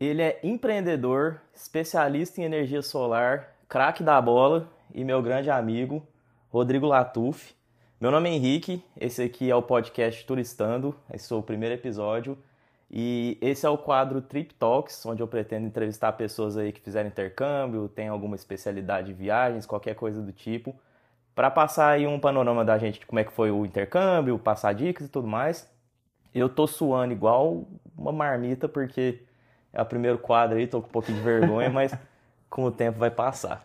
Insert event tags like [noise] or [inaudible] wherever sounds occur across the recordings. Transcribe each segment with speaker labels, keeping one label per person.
Speaker 1: Ele é empreendedor, especialista em energia solar, craque da bola e meu grande amigo, Rodrigo Latuf. Meu nome é Henrique, esse aqui é o podcast Turistando, esse é o primeiro episódio. E esse é o quadro Trip Talks, onde eu pretendo entrevistar pessoas aí que fizeram intercâmbio, tem alguma especialidade de viagens, qualquer coisa do tipo, para passar aí um panorama da gente de como é que foi o intercâmbio, passar dicas e tudo mais. Eu tô suando igual uma marmita porque é o primeiro quadro aí, tô com um pouquinho de vergonha, mas [laughs] com o tempo vai passar.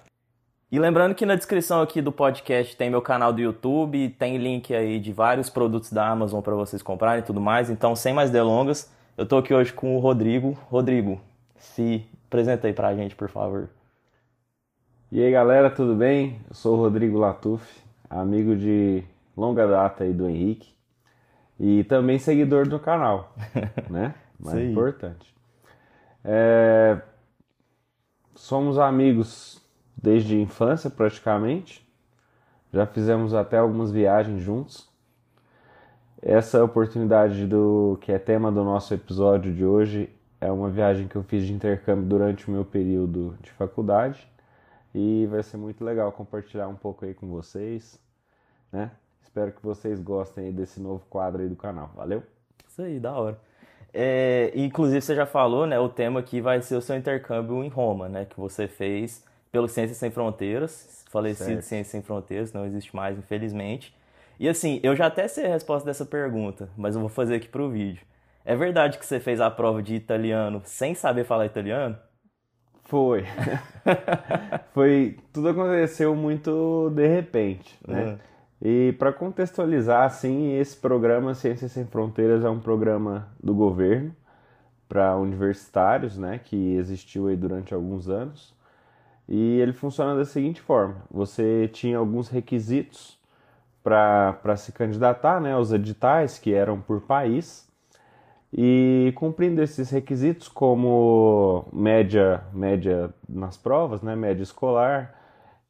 Speaker 1: E lembrando que na descrição aqui do podcast tem meu canal do YouTube, tem link aí de vários produtos da Amazon para vocês comprarem e tudo mais. Então, sem mais delongas, eu tô aqui hoje com o Rodrigo. Rodrigo, se apresenta aí pra gente, por favor.
Speaker 2: E aí, galera, tudo bem? Eu sou o Rodrigo Latuf, amigo de longa data aí do Henrique e também seguidor do canal, [laughs] né? Mais
Speaker 1: Sim.
Speaker 2: importante. É, Somos amigos desde a infância, praticamente. Já fizemos até algumas viagens juntos. Essa oportunidade do que é tema do nosso episódio de hoje é uma viagem que eu fiz de intercâmbio durante o meu período de faculdade e vai ser muito legal compartilhar um pouco aí com vocês, né? Espero que vocês gostem desse novo quadro aí do canal. Valeu?
Speaker 1: Isso aí, da hora. É, inclusive, você já falou, né? O tema aqui vai ser o seu intercâmbio em Roma, né? Que você fez pelo Ciências Sem Fronteiras, falecido
Speaker 2: Certo.
Speaker 1: Ciências Sem Fronteiras, não existe mais, infelizmente. E assim, eu já até sei a resposta dessa pergunta, mas eu vou fazer aqui pro vídeo. É verdade que você fez a prova de italiano sem saber falar italiano?
Speaker 2: Foi. [laughs] Foi. Tudo aconteceu muito de repente, né?
Speaker 1: Uhum.
Speaker 2: E para contextualizar, assim, esse programa Ciências Sem Fronteiras é um programa do governo para universitários, né? Que existiu aí durante alguns anos. E ele funciona da seguinte forma: você tinha alguns requisitos para se candidatar, né? Os editais que eram por país. E cumprindo esses requisitos, como média, média nas provas, né, média escolar,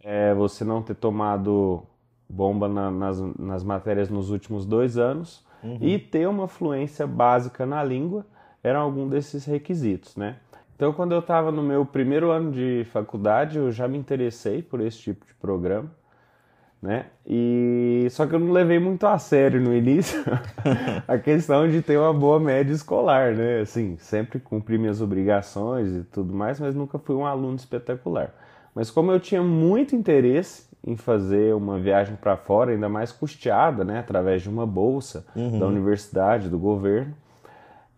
Speaker 2: é, você não ter tomado bomba na- nas, nas matérias nos últimos dois anos e ter uma fluência básica na língua, eram algum desses requisitos, né? Então, quando eu estava no meu primeiro ano de faculdade, eu já me interessei por esse tipo de programa né? E só que eu não levei muito a sério no início [laughs] a questão de ter uma boa média escolar, né? Assim, sempre cumpri minhas obrigações e tudo mais, mas nunca fui um aluno espetacular. Mas como eu tinha muito interesse em fazer uma viagem para fora, ainda mais custeada, né, através de uma bolsa da universidade, do governo,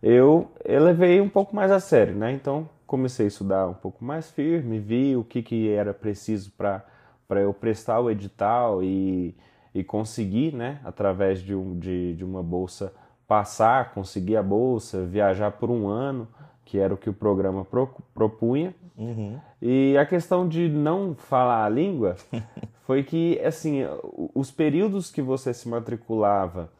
Speaker 2: eu elevei um pouco mais a sério, né? Então comecei a estudar um pouco mais firme, vi o que, que era preciso para para eu prestar o edital e, e conseguir, né, através de, um, de, de uma bolsa, passar, conseguir a bolsa, viajar por um ano, que era o que o programa pro, propunha. E a questão de não falar a língua [laughs] foi que, assim, os períodos que você se matriculava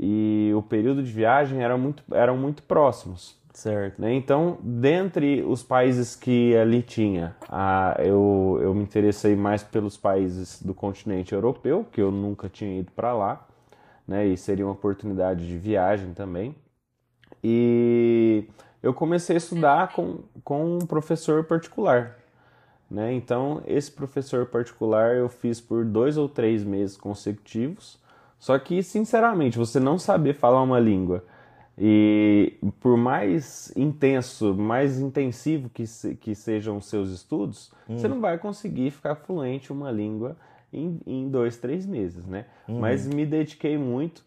Speaker 2: e o período de viagem eram muito, eram muito próximos.
Speaker 1: Certo.
Speaker 2: né? Então, dentre os países que ali tinha, a, eu, eu me interessei mais pelos países do continente europeu, que eu nunca tinha ido para lá, né? E seria uma oportunidade de viagem também. E eu comecei a estudar com, com um professor particular, né? Então, esse professor particular eu fiz por dois ou três meses consecutivos. Só que, sinceramente, você não saber falar uma língua e por mais intenso, mais intensivo que, se- que sejam os seus estudos, você não vai conseguir ficar fluente uma língua em, em dois, três meses, né? Mas me dediquei muito.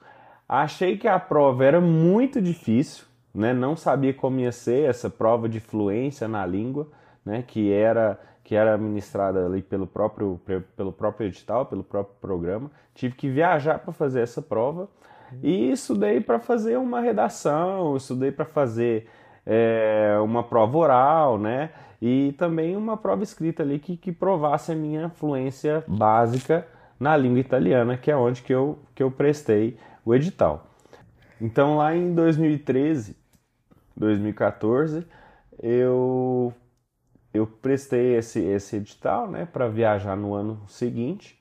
Speaker 2: Achei que a prova era muito difícil, né? Não sabia como ia ser essa prova de fluência na língua, né? Que era que era ministrada ali pelo próprio pelo próprio edital, pelo próprio programa. Tive que viajar para fazer essa prova e estudei para fazer uma redação, estudei para fazer é, uma prova oral, né? E também uma prova escrita ali que, que provasse a minha fluência básica na língua italiana, que é onde que eu, que eu prestei o edital. Então lá em 2013, 2014, eu eu prestei esse, esse edital né, para viajar no ano seguinte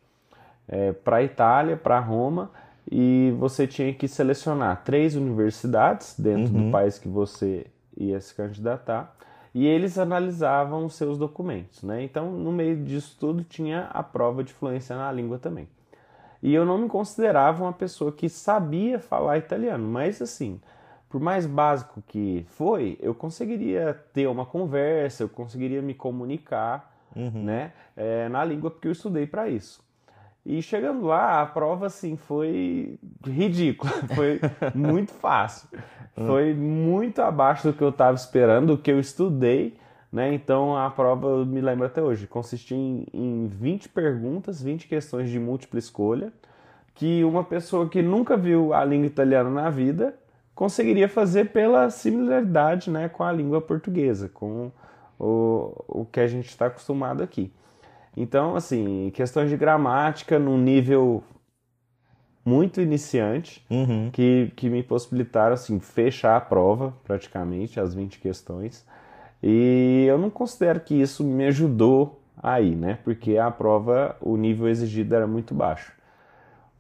Speaker 2: é, para Itália, para Roma, e você tinha que selecionar três universidades dentro do país que você ia se candidatar e eles analisavam os seus documentos, né? Então, no meio disso tudo, tinha a prova de fluência na língua também. E eu não me considerava uma pessoa que sabia falar italiano, mas assim, por mais básico que foi, eu conseguiria ter uma conversa, eu conseguiria me comunicar, uhum. né, é, na língua porque eu estudei para isso. E chegando lá, a prova assim foi ridícula, [laughs] foi muito fácil. Hum. Foi muito abaixo do que eu estava esperando, do que eu estudei, né? Então a prova, eu me lembro até hoje, consistia em, em 20 perguntas, 20 questões de múltipla escolha, que uma pessoa que nunca viu a língua italiana na vida conseguiria fazer pela similaridade, né, com a língua portuguesa, com o, o que a gente está acostumado aqui. Então, assim, questões de gramática num nível muito iniciante, uhum. que, que me possibilitaram, assim, fechar a prova, praticamente, as 20 questões. E eu não considero que isso me ajudou aí, né? Porque a prova, o nível exigido era muito baixo.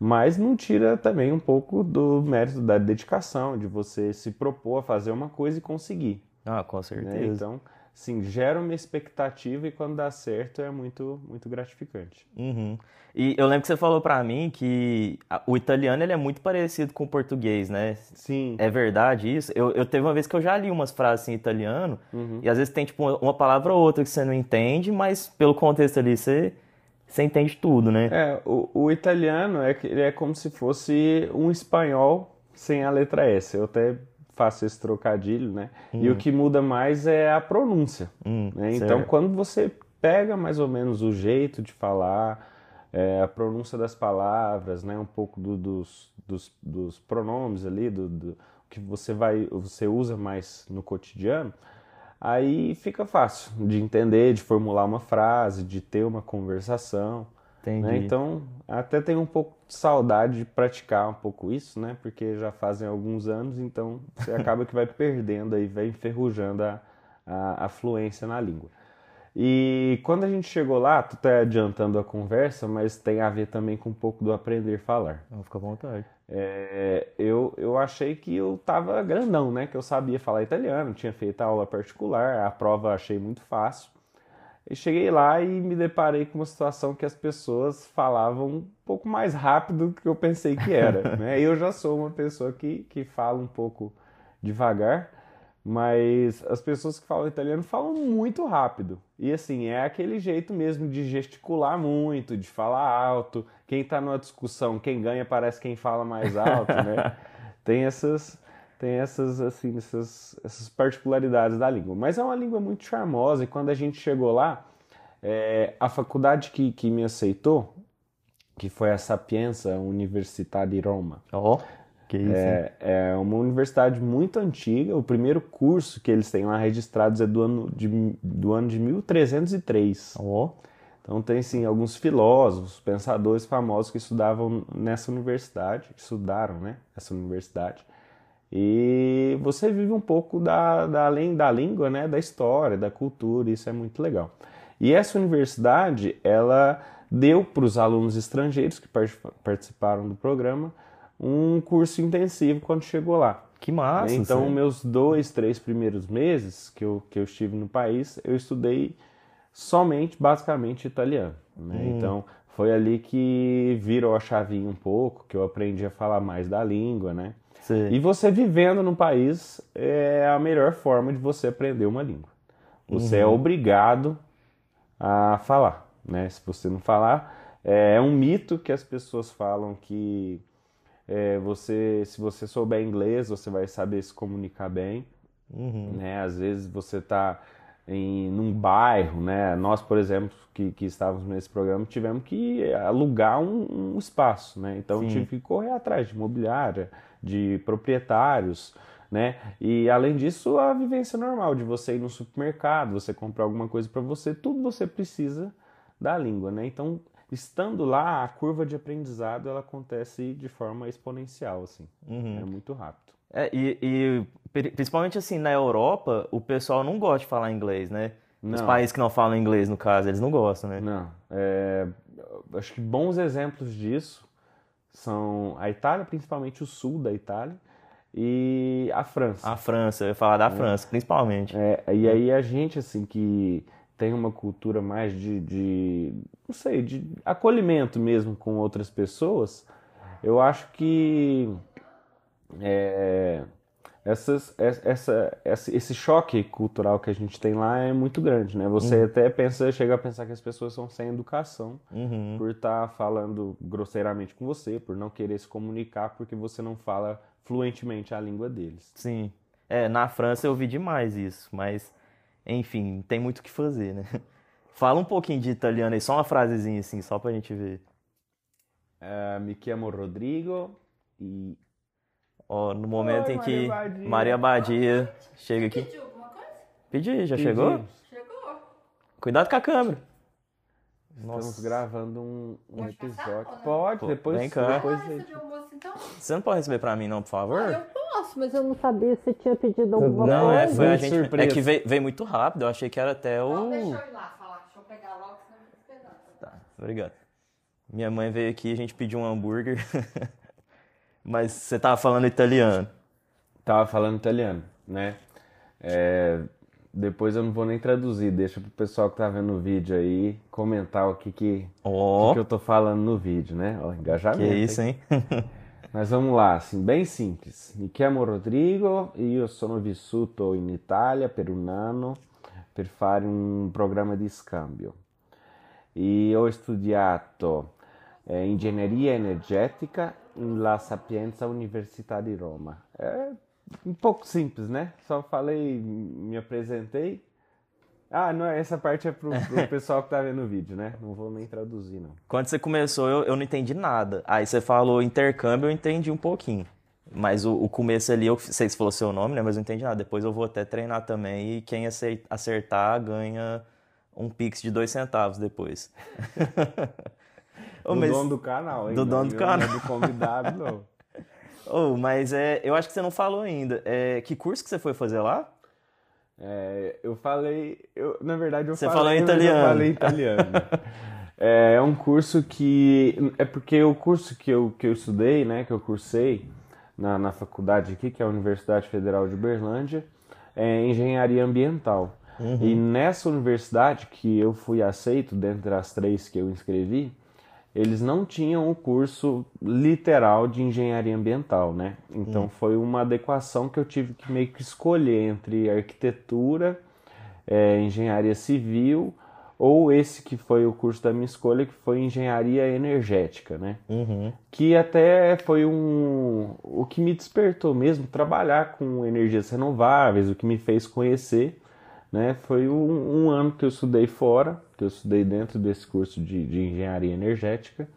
Speaker 2: Mas não tira também um pouco do mérito da dedicação, de você se propor a fazer uma coisa e conseguir.
Speaker 1: Ah, com certeza.
Speaker 2: Né? Então, sim, gera uma expectativa e quando dá certo é muito, muito gratificante.
Speaker 1: Uhum. E eu lembro que você falou para mim que o italiano ele é muito parecido com o português, né?
Speaker 2: Sim.
Speaker 1: É verdade isso? Eu, eu teve uma vez que eu já li umas frases em italiano uhum. e às vezes tem tipo uma palavra ou outra que você não entende, mas pelo contexto ali você, você entende tudo, né?
Speaker 2: É, o, o italiano é, ele é como se fosse um espanhol sem a letra S. Eu até faço esse trocadilho, né? Hum. E o hum. que muda mais é a pronúncia. Hum, né? Então, quando você pega mais ou menos o jeito de falar, é, a pronúncia das palavras, né? Um pouco do, dos, dos, dos, pronomes ali, do, do, que você vai, você usa mais no cotidiano, aí fica fácil de entender, de formular uma frase, de ter uma conversação. Né? Então, até tenho um pouco de saudade de praticar um pouco isso, né? Porque já fazem alguns anos, então [laughs] você acaba que vai perdendo aí, vai enferrujando a, a, a fluência na língua. E quando a gente chegou lá, tu tá adiantando a conversa, mas tem a ver também com um pouco do aprender a falar.
Speaker 1: Não, fica à vontade.
Speaker 2: É, eu, eu achei que eu tava grandão, né? Que eu sabia falar italiano, tinha feito a aula particular, a prova achei muito fácil. E cheguei lá e me deparei com uma situação que as pessoas falavam um pouco mais rápido do que eu pensei que era. [laughs] né? Eu já sou uma pessoa que, que fala um pouco devagar, mas as pessoas que falam italiano falam muito rápido. E assim, é aquele jeito mesmo de gesticular muito, de falar alto. Quem está numa discussão, quem ganha parece quem fala mais alto, né? [laughs] Tem essas, tem essas assim essas, essas particularidades da língua. Mas é uma língua muito charmosa e quando a gente chegou lá, é, a faculdade que, que me aceitou, que foi a Sapienza Universidade de Roma.
Speaker 1: Oh, que isso.
Speaker 2: É, é, uma universidade muito antiga. O primeiro curso que eles têm lá registrados é do ano de, do ano de 1303.
Speaker 1: Oh.
Speaker 2: Então tem sim alguns filósofos, pensadores famosos que estudavam nessa universidade, estudaram, né, essa universidade. E você vive um pouco da, da, além da língua, né, da história, da cultura, isso é muito legal. E essa universidade, ela deu para os alunos estrangeiros que participaram do programa um curso intensivo quando chegou lá.
Speaker 1: Que massa!
Speaker 2: Então, sim. meus dois, três primeiros meses que eu, que eu estive no país, eu estudei somente, basicamente, italiano. Né? Hum. Então, foi ali que virou a chavinha um pouco, que eu aprendi a falar mais da língua, né?
Speaker 1: Sim.
Speaker 2: E você vivendo no país é a melhor forma de você aprender uma língua. Você é uhum. é obrigado a falar, né? Se você não falar, é um mito que as pessoas falam que é, você, se você souber inglês, você vai saber se comunicar bem, uhum. né? Às vezes você está em num bairro, né? Nós, por exemplo, que, que estávamos nesse programa, tivemos que alugar um, um espaço, né? Então Sim. tive que correr atrás de imobiliária, de proprietários, né? E além disso, a vivência normal de você ir no supermercado, você comprar alguma coisa para você, tudo você precisa da língua, né? Então, estando lá, a curva de aprendizado ela acontece de forma exponencial, assim, uhum. é muito rápido.
Speaker 1: É, e, e, principalmente assim, na Europa, o pessoal não gosta de falar inglês, né? Não. Os países que não falam inglês, no caso, eles não gostam, né?
Speaker 2: Não. É, acho que bons exemplos disso são a Itália, principalmente o sul da Itália, e a França.
Speaker 1: A França, eu ia falar da França, principalmente.
Speaker 2: É, e aí a gente, assim, que tem uma cultura mais de, de, não sei, de acolhimento mesmo com outras pessoas, eu acho que é, essas, essa, essa, esse choque cultural que a gente tem lá é muito grande, né? Você
Speaker 1: Uhum.
Speaker 2: até pensa, chega a pensar que as pessoas são sem educação
Speaker 1: Uhum.
Speaker 2: por estar falando grosseiramente com você, por não querer se comunicar porque você não fala fluentemente a língua deles.
Speaker 1: Sim. É, na França eu vi demais isso, mas enfim, tem muito o que fazer, né? [laughs] Fala um pouquinho de italiano aí, só uma frasezinha assim, só pra gente ver.
Speaker 2: Eh, mi chiamo Rodrigo e
Speaker 1: Ó, no momento
Speaker 2: Oi,
Speaker 1: em que
Speaker 2: Maria Badia.
Speaker 1: Maria Badia chega aqui.
Speaker 3: Pediu alguma coisa?
Speaker 1: Pedi, já chegou?
Speaker 2: pedimos.
Speaker 3: Chegou.
Speaker 1: Cuidado com a câmera.
Speaker 2: Estamos
Speaker 1: Nossa.
Speaker 2: gravando um, um
Speaker 3: Pode passar,
Speaker 2: episódio.
Speaker 3: não?
Speaker 2: Pode,
Speaker 1: Pô,
Speaker 2: depois,
Speaker 1: vem cá.
Speaker 2: depois
Speaker 3: Ah,
Speaker 2: gente-
Speaker 3: de almoço então?
Speaker 1: Você não pode receber pra mim não, por favor?
Speaker 3: Ah, eu posso, mas
Speaker 4: eu não sabia se tinha pedido alguma
Speaker 1: Não, é,
Speaker 4: coisa.
Speaker 1: foi a gente. É
Speaker 2: surpresa.
Speaker 1: que veio, veio muito rápido, eu achei que era até
Speaker 3: Não,
Speaker 1: o.
Speaker 3: deixa eu ir lá falar. Deixa eu pegar logo, senão eu fico esperando.
Speaker 1: Tá, obrigado. Minha mãe veio aqui, a gente pediu um hambúrguer. [laughs] Mas você tava falando italiano.
Speaker 2: Tava falando italiano, né? É, depois eu não vou nem traduzir, deixa pro pessoal que tá vendo o vídeo aí comentar o que que, o
Speaker 1: Ó,
Speaker 2: que, que eu tô falando no vídeo, né? Ó,
Speaker 1: que
Speaker 2: engajamento.
Speaker 1: isso,
Speaker 2: hein? [laughs] Mas vamos lá, assim, bem simples. Mi chiamo Rodrigo e io sono vissuto in Italia per un anno per fare un programma di scambio. E ho studiato eh, ingegneria energetica la Sapienza Università di Roma. É um pouco simples, né? Só falei, me apresentei. Ah, não, essa parte é pro, [laughs] pro pessoal que tá vendo o vídeo, né? Não vou nem traduzir, não.
Speaker 1: Quando você começou, eu, eu não entendi nada. Aí você falou intercâmbio, eu entendi um pouquinho. Mas o, o começo ali, eu sei se falou seu nome, né? Mas eu não entendi nada. Depois eu vou até treinar também. E quem acertar ganha um pix de dois centavos depois. [laughs] [laughs] Ô,
Speaker 2: Do
Speaker 1: mas-
Speaker 2: dono do canal, hein?
Speaker 1: Do
Speaker 2: Não,
Speaker 1: dono do
Speaker 2: não
Speaker 1: canal.
Speaker 2: é do convidado, não.
Speaker 1: Ô, mas é, eu acho que você não falou ainda. É, que curso que você foi fazer lá?
Speaker 2: É, eu falei, eu, na verdade eu
Speaker 1: Você
Speaker 2: falei,
Speaker 1: falou em
Speaker 2: mas eu
Speaker 1: italiano.
Speaker 2: falei italiano. é, é um curso que, é porque o curso que eu, que eu estudei, né, que eu cursei na, na faculdade aqui, que é a Universidade Federal de Uberlândia, é engenharia ambiental. E nessa universidade que eu fui aceito, dentre as três que eu inscrevi, eles não tinham o curso literal de engenharia ambiental, né? Então foi uma adequação que eu tive que meio que escolher entre arquitetura, eh, engenharia civil ou esse que foi o curso da minha escolha, que foi engenharia energética, né?
Speaker 1: Uhum.
Speaker 2: Que até foi um o que me despertou mesmo trabalhar com energias renováveis, o que me fez conhecer né? Foi um, um ano que eu estudei fora, que eu estudei dentro desse curso de, de engenharia energética,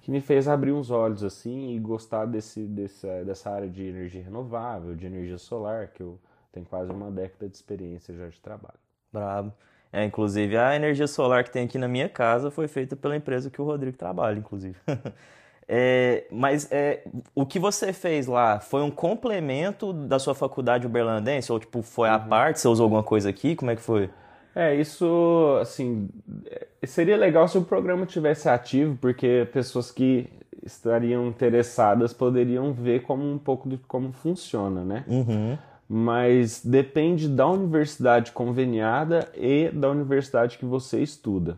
Speaker 2: que me fez abrir uns olhos assim e gostar desse, dessa, dessa área de energia renovável, de energia solar, que eu tenho quase uma década de experiência já de trabalho.
Speaker 1: Brabo. É, inclusive, a energia solar que tem aqui na minha casa foi feita pela empresa que o Rodrigo trabalha, inclusive. [laughs] É, mas é, o que você fez lá foi um complemento da sua faculdade uberlandense? Ou, tipo, foi à parte? Você usou alguma coisa aqui? Como é que foi?
Speaker 2: É, isso, assim, é, seria legal se o programa tivesse ativo, porque pessoas que estariam interessadas poderiam ver como um pouco de como funciona, né?
Speaker 1: Uhum.
Speaker 2: Mas depende da universidade conveniada e da universidade que você estuda.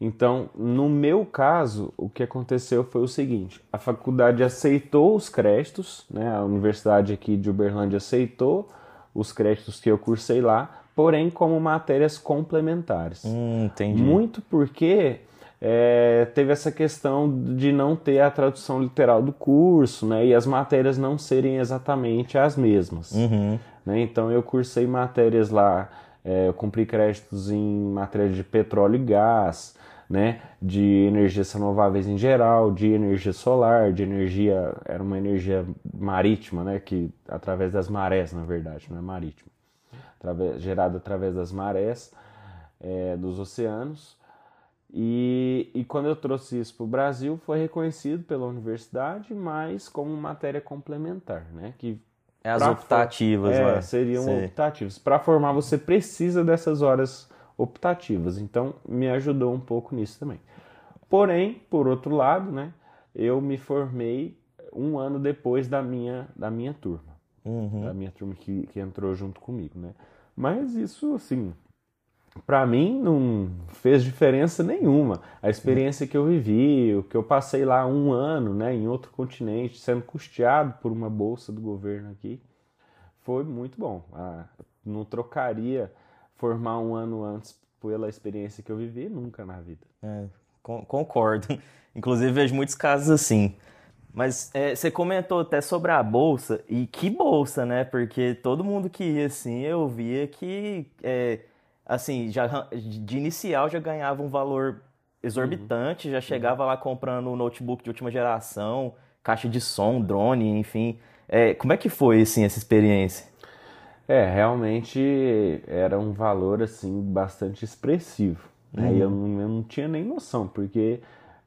Speaker 2: Então, no meu caso, o que aconteceu foi o seguinte: a faculdade aceitou os créditos, né? A universidade aqui de Uberlândia aceitou os créditos que eu cursei lá, porém como matérias complementares.
Speaker 1: Hum, entendi.
Speaker 2: Muito porque é, teve essa questão de não ter a tradução literal do curso, né? E as matérias não serem exatamente as mesmas.
Speaker 1: Uhum.
Speaker 2: né? Então eu cursei matérias lá, é, eu cumpri créditos em matéria de petróleo e gás, né? De energias renováveis em geral, de energia solar, de energia, era uma energia marítima, né? Que através das marés, na verdade, não é marítima, através, gerada através das marés é, dos oceanos. E, e quando eu trouxe isso para o Brasil, foi reconhecido pela universidade, mas como matéria complementar, né? Que
Speaker 1: É as optativas
Speaker 2: é,
Speaker 1: lá.
Speaker 2: seriam
Speaker 1: Sei.
Speaker 2: optativas. Para formar, você precisa dessas horas optativas. Então, me ajudou um pouco nisso também. Porém, por outro lado, né, eu me formei um ano depois da minha, da minha turma.
Speaker 1: Uhum.
Speaker 2: da minha turma que, que entrou junto comigo, né? Mas isso, assim, para mim não fez diferença nenhuma. A experiência que eu vivi, o que eu passei lá um ano, né, em outro continente, sendo custeado por uma bolsa do governo aqui, foi muito bom. Ah, não trocaria formar um ano antes pela experiência que eu vivi nunca na vida.
Speaker 1: É, con- concordo. [laughs] Inclusive, vejo muitos casos assim. Mas é, você comentou até sobre a bolsa, e que bolsa, né? Porque todo mundo que ia assim, eu via que, é, assim, já, de inicial já ganhava um valor exorbitante, já chegava lá comprando um notebook de última geração, caixa de som, drone, enfim. É, como é que foi, assim, essa experiência?
Speaker 2: É, realmente era um valor assim bastante expressivo. Né? E eu não, eu não tinha nem noção, porque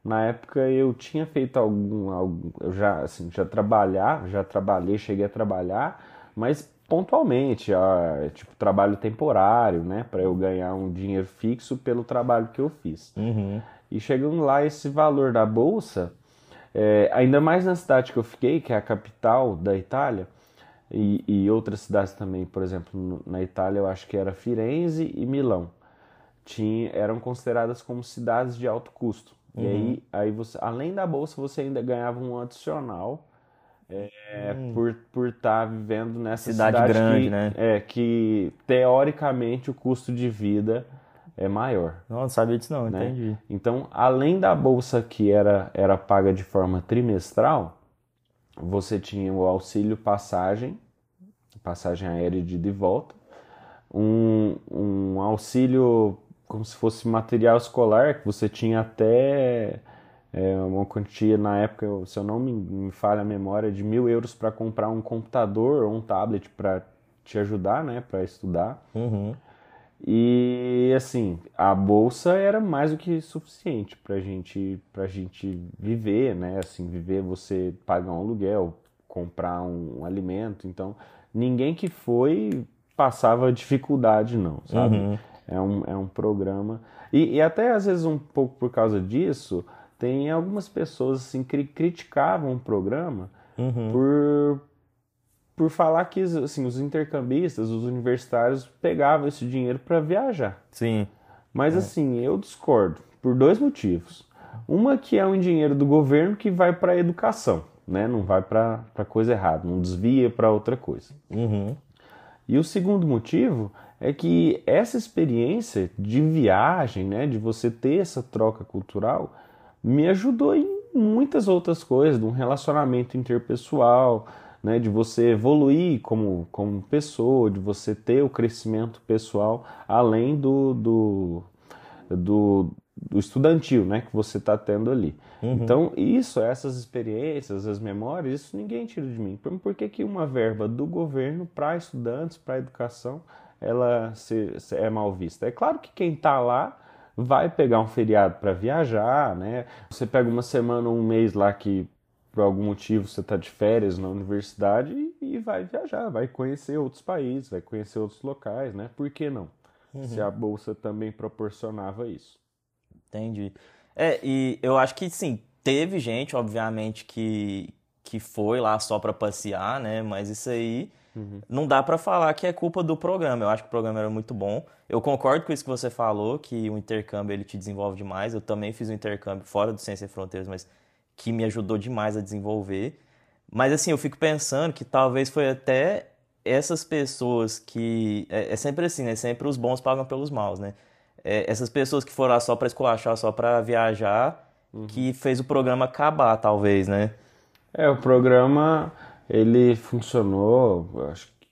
Speaker 2: na época eu tinha feito algum, algum eu já assim, já trabalhar, já trabalhei, cheguei a trabalhar, mas pontualmente, ah, tipo trabalho temporário, né, para eu ganhar um dinheiro fixo pelo trabalho que eu fiz.
Speaker 1: Uhum.
Speaker 2: E chegando lá, esse valor da bolsa, é, ainda mais na cidade que eu fiquei, que é a capital da Itália, e, e outras cidades também, por exemplo, na Itália eu acho que era Firenze e Milão, tinha, eram consideradas como cidades de alto custo. E aí, aí você, além da bolsa, você ainda ganhava um adicional é, por por estar vivendo nessa
Speaker 1: Cidade
Speaker 2: cidade
Speaker 1: grande,
Speaker 2: que,
Speaker 1: né?
Speaker 2: É, que teoricamente o custo de vida é maior.
Speaker 1: Não, não sabia disso não,
Speaker 2: Né?
Speaker 1: entendi.
Speaker 2: Então, além da bolsa que era, era paga de forma trimestral, você tinha o auxílio passagem, passagem aérea de ida e volta, um, um auxílio como se fosse material escolar, que você tinha até é, uma quantia, na época, se eu não me, me falha a memória, de mil euros para comprar um computador ou um tablet para te ajudar, né, para estudar.
Speaker 1: Uhum.
Speaker 2: E assim, a bolsa era mais do que suficiente pra gente, pra gente viver, né? Assim, viver, você pagar um aluguel, comprar um, alimento. Então, ninguém que foi passava dificuldade, não, sabe?
Speaker 1: Uhum.
Speaker 2: É um, é um programa. E, e até às vezes, um pouco por causa disso, tem algumas pessoas assim, que criticavam o programa
Speaker 1: Uhum.
Speaker 2: por, por falar que assim, os intercambistas, os universitários pegavam esse dinheiro para viajar.
Speaker 1: Sim.
Speaker 2: Mas assim, eu discordo por dois motivos. Uma que é um dinheiro do governo que vai para a educação, né? Não vai para coisa errada, não desvia para outra coisa.
Speaker 1: Uhum.
Speaker 2: E o segundo motivo é que essa experiência de viagem, né, de você ter essa troca cultural, me ajudou em muitas outras coisas, de um relacionamento interpessoal, né, de você evoluir como, como pessoa, de você ter o crescimento pessoal além do, do, do, do estudantil, né, que você está tendo ali. Então, isso, essas experiências, as memórias, isso ninguém tira de mim. Por, por que, que uma verba do governo para estudantes, para educação, ela se, se- é mal vista? É claro que quem está lá vai pegar um feriado para viajar, né? Você pega uma semana, um mês lá que por algum motivo você está de férias na universidade e, e vai viajar, vai conhecer outros países, vai conhecer outros locais, né? Por que não? Se a bolsa também proporcionava isso.
Speaker 1: Entendi. É, e eu acho que sim, teve gente, obviamente, que, que foi lá só pra passear, né? Mas isso aí não dá pra falar que é culpa do programa. Eu acho que o programa era muito bom. Eu concordo com isso que você falou, que o intercâmbio ele te desenvolve demais. Eu também fiz um intercâmbio fora do Ciência Sem Fronteiras, mas que me ajudou demais a desenvolver. Mas assim, eu fico pensando que talvez foi até essas pessoas que. É, é sempre assim, né? Sempre os bons pagam pelos maus, né? É, essas pessoas que foram lá só pra esculachar, só pra viajar, que fez o programa acabar, talvez, né?
Speaker 2: É, o programa ele funcionou, acho que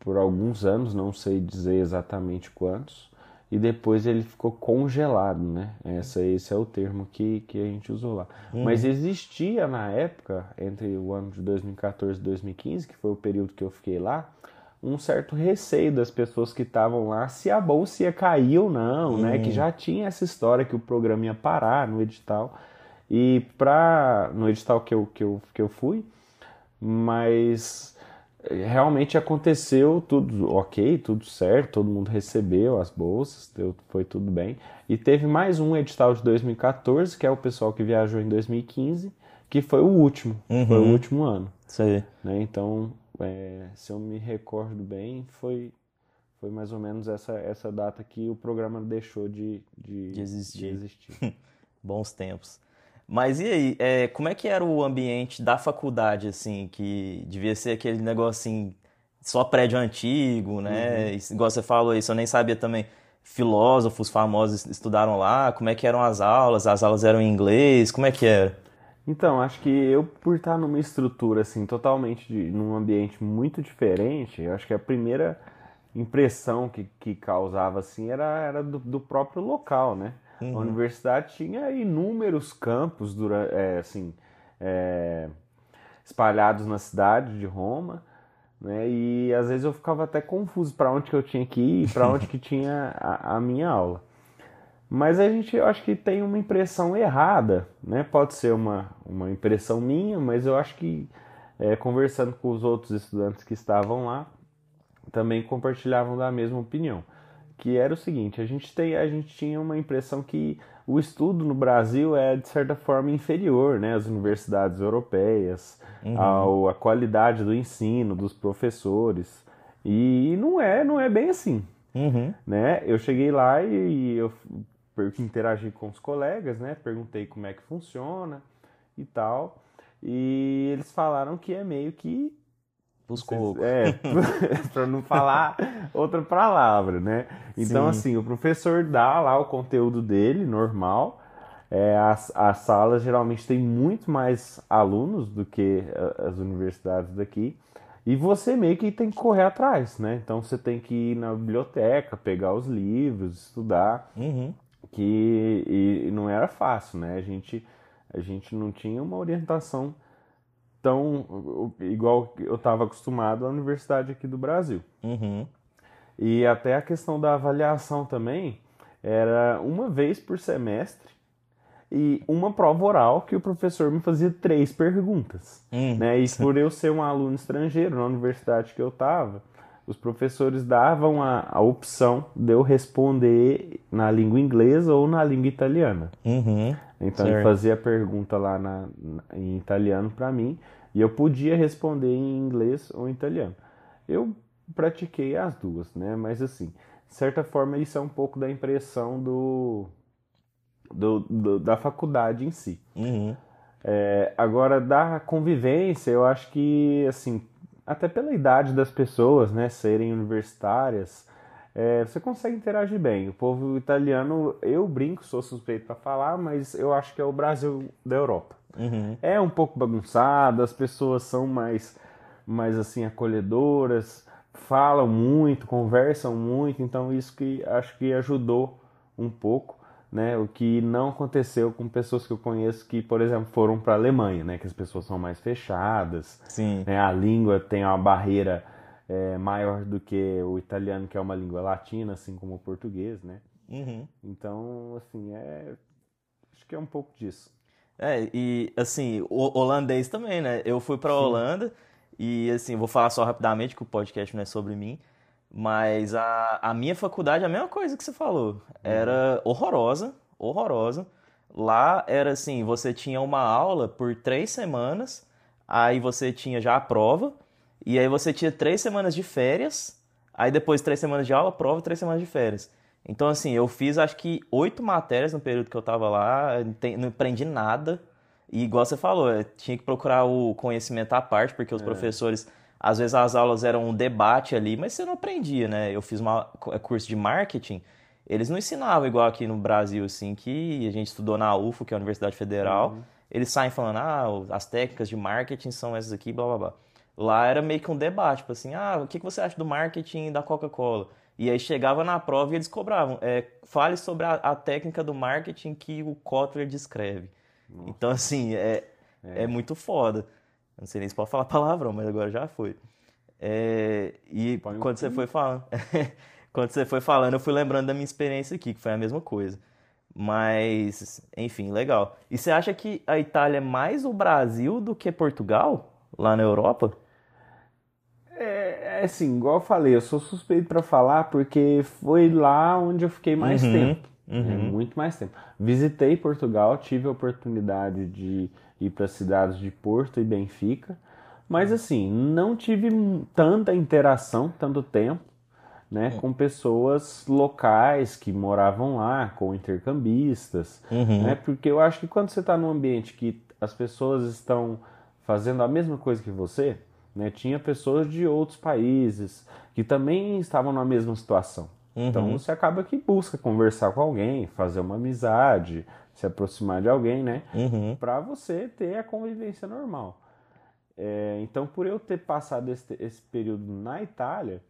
Speaker 2: por alguns anos, não sei dizer exatamente quantos, e depois ele ficou congelado, né? Essa, esse é o termo que, que a gente usou lá. Mas existia na época, entre o ano de 2014 e 2015, que foi o período que eu fiquei lá, um certo receio das pessoas que estavam lá se a bolsa ia cair ou não, né? Que já tinha essa história que o programa ia parar no edital. E pra, no edital que eu, que eu, que eu fui, mas eh, realmente aconteceu tudo ok, tudo certo, todo mundo recebeu as bolsas, deu, foi tudo bem. E teve mais um edital de 2014, que é o pessoal que viajou em 2015, que foi o último, foi o último ano.
Speaker 1: Isso aí.
Speaker 2: Né? Então, é, se eu me recordo bem, foi, foi mais ou menos essa, essa data que o programa deixou de, de,
Speaker 1: De existir.
Speaker 2: de existir. [laughs]
Speaker 1: Bons tempos. Mas e aí, é, como é que era o ambiente da faculdade, assim, que devia ser aquele negócio assim, só prédio antigo, né? E, igual você falou isso, eu nem sabia também. Filósofos famosos estudaram lá, como é que eram as aulas? As aulas eram em inglês, como é que era?
Speaker 2: Então, acho que eu, por estar numa estrutura, assim, totalmente, de, num ambiente muito diferente, eu acho que a primeira impressão que, que causava, assim, era, era do, do próprio local, né? A universidade tinha inúmeros campos, dura, é, assim, é, espalhados na cidade de Roma, né? E às vezes eu ficava até confuso para onde que eu tinha que ir, para onde que tinha a, a minha aula. Mas a gente, eu acho que tem uma impressão errada, né? Pode ser uma, uma impressão minha, mas eu acho que é, conversando com os outros estudantes que estavam lá, também compartilhavam da mesma opinião, que era o seguinte: a gente tem, a gente tinha uma impressão que o estudo no Brasil é de certa forma inferior, né? Às universidades europeias, ao, a qualidade do ensino dos professores e não é, não é bem assim
Speaker 1: Uhum.
Speaker 2: né? Eu cheguei lá e, e eu interagi com os colegas, né? Perguntei como é que funciona e tal. E eles falaram que é meio que
Speaker 1: Os cocos.
Speaker 2: é, [laughs] para não falar outra palavra, né? Então,
Speaker 1: Sim.
Speaker 2: assim, o professor dá lá o conteúdo dele, normal. É, as, as salas geralmente têm muito mais alunos do que as universidades daqui. E você meio que tem que correr atrás, né? Então você tem que ir na biblioteca, pegar os livros, estudar
Speaker 1: Uhum.
Speaker 2: que e, e não era fácil, né? A gente, a gente não tinha uma orientação tão igual que eu estava acostumado à universidade aqui do Brasil.
Speaker 1: Uhum.
Speaker 2: E até a questão da avaliação também era uma vez por semestre e uma prova oral que o professor me fazia três perguntas.
Speaker 1: Hum.
Speaker 2: Né? E por eu ser um aluno estrangeiro na universidade que eu estava, os professores davam a, a opção de eu responder na língua inglesa ou na língua italiana.
Speaker 1: Uhum.
Speaker 2: Então ele
Speaker 1: Certo.
Speaker 2: fazia a pergunta lá na- em italiano para mim e eu podia responder em inglês ou em italiano. Eu pratiquei as duas, né? Mas assim, de certa forma isso é um pouco da impressão do, do- do- da faculdade em si.
Speaker 1: Uhum.
Speaker 2: É, agora, da convivência, eu acho que, assim, até pela idade das pessoas, né, serem universitárias, é, você consegue interagir bem. O povo italiano, eu brinco, sou suspeito para falar, mas eu acho que é o Brasil da Europa.
Speaker 1: Uhum.
Speaker 2: É um pouco bagunçado, as pessoas são mais, mais assim, acolhedoras, falam muito, conversam muito, então isso que acho que ajudou um pouco, né? O que não aconteceu com pessoas que eu conheço que, por exemplo, foram para a Alemanha, né? Que as pessoas são mais fechadas,
Speaker 1: Sim.
Speaker 2: né? A língua tem uma barreira é, maior do que o italiano, que é uma língua latina, assim como o português, né?
Speaker 1: Uhum.
Speaker 2: Então, assim, é... acho que é um pouco disso.
Speaker 1: É, e assim, o holandês também, né? Eu fui pra Holanda e assim, vou falar só rapidamente que o podcast não é sobre mim, mas a, a minha faculdade, a mesma coisa que você falou, era horrorosa, horrorosa. Lá era assim, você tinha uma aula por três semanas, aí você tinha já a prova, e aí você tinha três semanas de férias, aí depois três semanas de aula, prova, três semanas de férias. Então, assim, eu fiz acho que oito matérias no período que eu tava lá, não aprendi nada. E igual você falou, eu tinha que procurar o conhecimento à parte, porque os professores, às vezes as aulas eram um debate ali, mas você não aprendia, né? Eu fiz uma é, curso de marketing, eles não ensinavam igual aqui no Brasil, assim, que a gente estudou na UFO, que é a Universidade Federal. Eles saem falando, ah, as técnicas de marketing são essas aqui, blá blá blá. Lá era meio que um debate, tipo assim, ah, o que você acha do marketing da Coca-Cola? E aí chegava na prova e eles cobravam, é, fale sobre a, a técnica do marketing que o Kotler descreve. Então, assim, é, é. muito foda. Não sei nem se pode falar [laughs] palavrão, mas agora já foi. É, e
Speaker 2: Põe um
Speaker 1: quando você foi falando, [laughs] quando você foi falando, eu fui lembrando da minha experiência aqui, que foi a mesma coisa. Mas, enfim, legal. E você acha que a Itália é mais o Brasil do que Portugal, lá na Europa?
Speaker 2: É, é assim, igual eu falei, eu sou suspeito pra falar porque foi lá onde eu fiquei mais
Speaker 1: Uhum,
Speaker 2: tempo.
Speaker 1: uhum.
Speaker 2: né, muito mais tempo. Visitei Portugal, tive a oportunidade de ir para cidades de Porto e Benfica. Mas assim, não tive tanta interação, tanto tempo, né, com pessoas locais que moravam lá, com intercambistas,
Speaker 1: Uhum.
Speaker 2: né? Porque eu acho que quando você está num ambiente que as pessoas estão fazendo a mesma coisa que você, né? Tinha pessoas de outros países que também estavam na mesma situação. Então você acaba que busca conversar com alguém, fazer uma amizade, se aproximar de alguém, né?
Speaker 1: Uhum.
Speaker 2: Para você ter a convivência normal. É, então, por eu ter passado esse, esse período na Itália,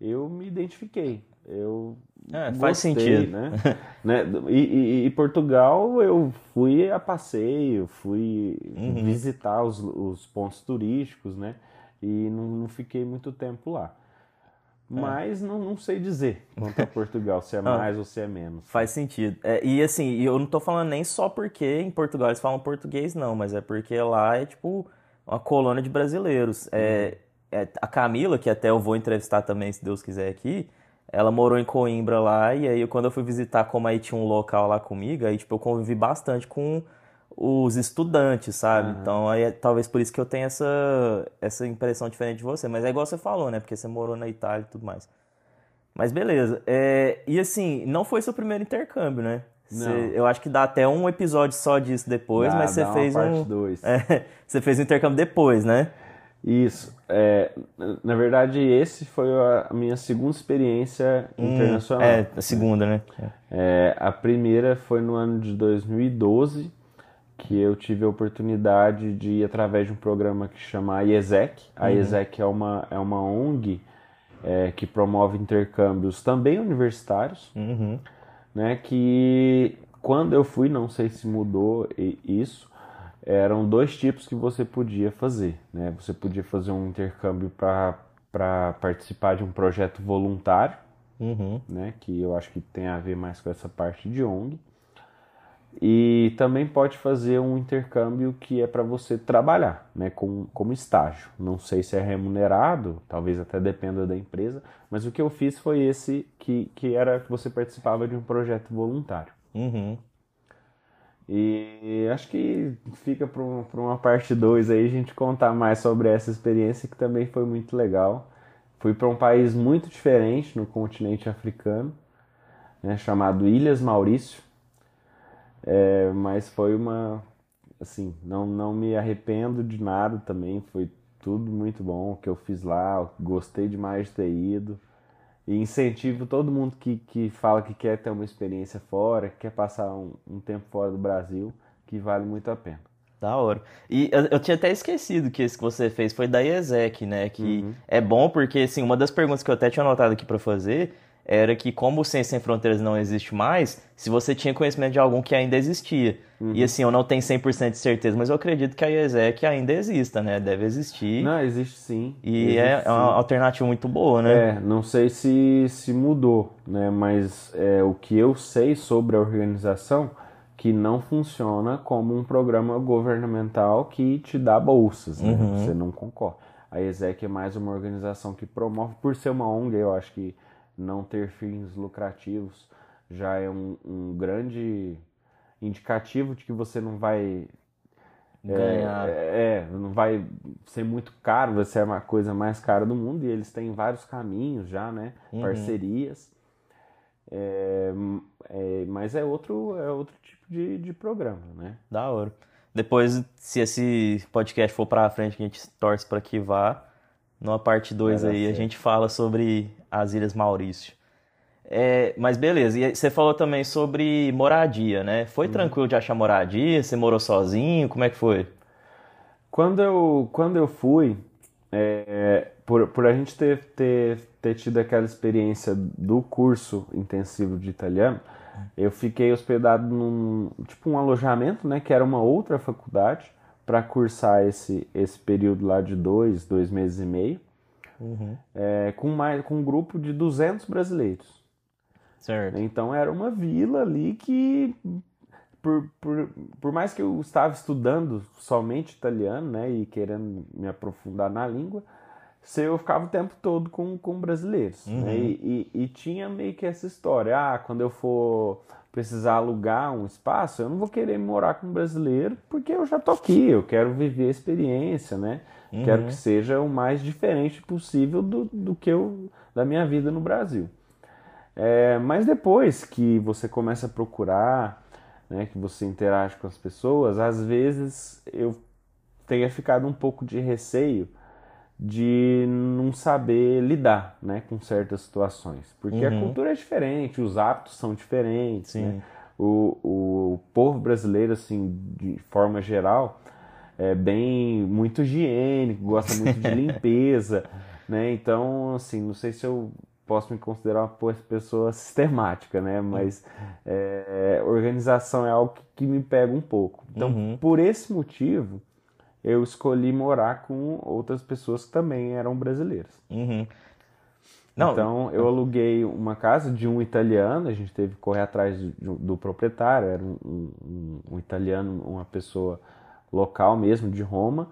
Speaker 2: eu me identifiquei. Eu
Speaker 1: É, faz
Speaker 2: gostei,
Speaker 1: sentido.
Speaker 2: né? [laughs] Né? E, e- e Portugal eu fui a passeio, fui
Speaker 1: Uhum.
Speaker 2: visitar os, os pontos turísticos, né? E não, não fiquei muito tempo lá. Mas não, não sei dizer quanto a [laughs] Portugal, se é mais ou se é menos.
Speaker 1: Faz sentido. É, e assim, eu não tô falando nem só porque em Portugal eles falam português, não, mas é porque lá é tipo uma colônia de brasileiros. É, é, a Camila, que até eu vou entrevistar também, se Deus quiser aqui, ela morou em Coimbra lá, e aí quando eu fui visitar, como aí tinha um local lá comigo, aí tipo, eu convivi bastante com os estudantes, sabe? Então aí é talvez por isso que eu tenho essa, essa impressão diferente de você. Mas é igual você falou, né? Porque você morou na Itália e tudo mais. Mas beleza. É, e assim, não foi seu primeiro intercâmbio, né? Você-
Speaker 2: Não.
Speaker 1: eu acho que dá até um episódio só disso depois,
Speaker 2: Dá-
Speaker 1: mas você
Speaker 2: dá uma
Speaker 1: fez
Speaker 2: parte
Speaker 1: um.
Speaker 2: dois. [laughs]
Speaker 1: É, você fez um intercâmbio depois, né?
Speaker 2: Isso. É, na- verdade, esse foi a minha segunda experiência internacional.
Speaker 1: É, a segunda, né?
Speaker 2: É, a primeira foi no ano de 2012, que eu tive a oportunidade de ir através de um programa que chama IESEC. A IESEC é uma, é uma ONG é, que promove intercâmbios também universitários,
Speaker 1: Uhum.
Speaker 2: né? Que quando eu fui, não sei se mudou isso, eram dois tipos que você podia fazer, né? Você podia fazer um intercâmbio para participar de um projeto voluntário,
Speaker 1: Uhum.
Speaker 2: né? Que eu acho que tem a ver mais com essa parte de ONG. E também pode fazer um intercâmbio que é para você trabalhar, né? Com, como estágio. Não sei se é remunerado, talvez até dependa da empresa, mas o que eu fiz foi esse que, que era que você participava de um projeto voluntário.
Speaker 1: Uhum.
Speaker 2: E acho que fica para uma parte 2 aí a gente contar mais sobre essa experiência que também foi muito legal. Fui para um país muito diferente no continente africano, né, chamado Ilhas Maurício. É, mas foi uma assim, não, não me arrependo de nada também, foi tudo muito bom o que eu fiz lá, gostei demais de ter ido. E incentivo todo mundo que, que fala que quer ter uma experiência fora, que quer passar um, um tempo fora do Brasil, que vale muito a pena.
Speaker 1: Da hora. E eu, eu tinha até esquecido que esse que você fez foi da IESEC, né? Que
Speaker 2: Uhum.
Speaker 1: é bom porque, assim, uma das perguntas que eu até tinha anotado aqui pra fazer era que como o Ciência Sem Fronteiras não existe mais, se você tinha conhecimento de algum que ainda existia.
Speaker 2: Uhum.
Speaker 1: E assim, eu não tenho 100% de certeza, mas eu acredito que a IESEC ainda exista, né? Deve existir.
Speaker 2: Não, existe sim.
Speaker 1: E
Speaker 2: existe
Speaker 1: é
Speaker 2: sim.
Speaker 1: uma alternativa muito boa, né?
Speaker 2: É, não sei se, se mudou, né? Mas é, o que eu sei sobre a organização que não funciona como um programa governamental que te dá bolsas, né? Você não concorre. A ESEC é mais uma organização que promove, por ser uma ONG, eu acho que não ter fins lucrativos já é um, um grande indicativo de que você não vai
Speaker 1: Ganhar.
Speaker 2: é, é, não vai ser muito caro, vai ser a coisa mais cara do mundo e eles têm vários caminhos já, né? Parcerias. É, é, mas é outro, é outro tipo de, de programa, né?
Speaker 1: Da hora. Depois, se esse podcast for pra frente, que a gente torce pra que vá, numa parte 2
Speaker 2: Vai dar
Speaker 1: aí, a gente fala sobre as Ilhas Maurício. É, mas beleza, e você falou também sobre moradia, né?
Speaker 2: Uhum.
Speaker 1: Foi tranquilo de achar moradia? Você morou sozinho? Como é que foi?
Speaker 2: Quando eu, quando eu fui, é, por, por a gente ter, ter, ter tido aquela experiência do curso intensivo de italiano, eu fiquei hospedado num tipo um alojamento, né, que era uma outra faculdade para cursar esse, esse período lá de dois, dois meses e meio, é, com mais com um grupo de 200 brasileiros.
Speaker 1: Certo.
Speaker 2: Então era uma vila ali que, por, por, por mais que eu estava estudando somente italiano, né, e querendo me aprofundar na língua, se eu ficava o tempo todo com, com brasileiros. né, e, e, e tinha meio que essa história, ah, quando eu for precisar alugar um espaço, eu não vou querer morar com um brasileiro porque eu já tô aqui, eu quero viver a experiência, né? Quero
Speaker 1: Uhum.
Speaker 2: que seja o mais diferente possível do, do que eu, da minha vida no Brasil. É, mas depois que você começa a procurar, né, que você interage com as pessoas, às vezes eu tenho ficado um pouco de receio de não saber lidar, né, com certas situações, porque a
Speaker 1: Uhum.
Speaker 2: cultura é diferente, os hábitos são diferentes, né? O, o povo brasileiro, assim, de forma geral, é bem muito higiênico, gosta muito de [laughs] limpeza, né? Então, assim, não sei se eu posso me considerar uma pessoa sistemática, né? Mas é, organização é algo que, que me pega um pouco. Então,
Speaker 1: Uhum.
Speaker 2: por esse motivo, eu escolhi morar com outras pessoas que também eram brasileiras.
Speaker 1: Uhum. Não,
Speaker 2: Então, eu aluguei uma casa de um italiano, a gente teve que correr atrás do, do proprietário, era um, um- um italiano, uma pessoa local mesmo, de Roma,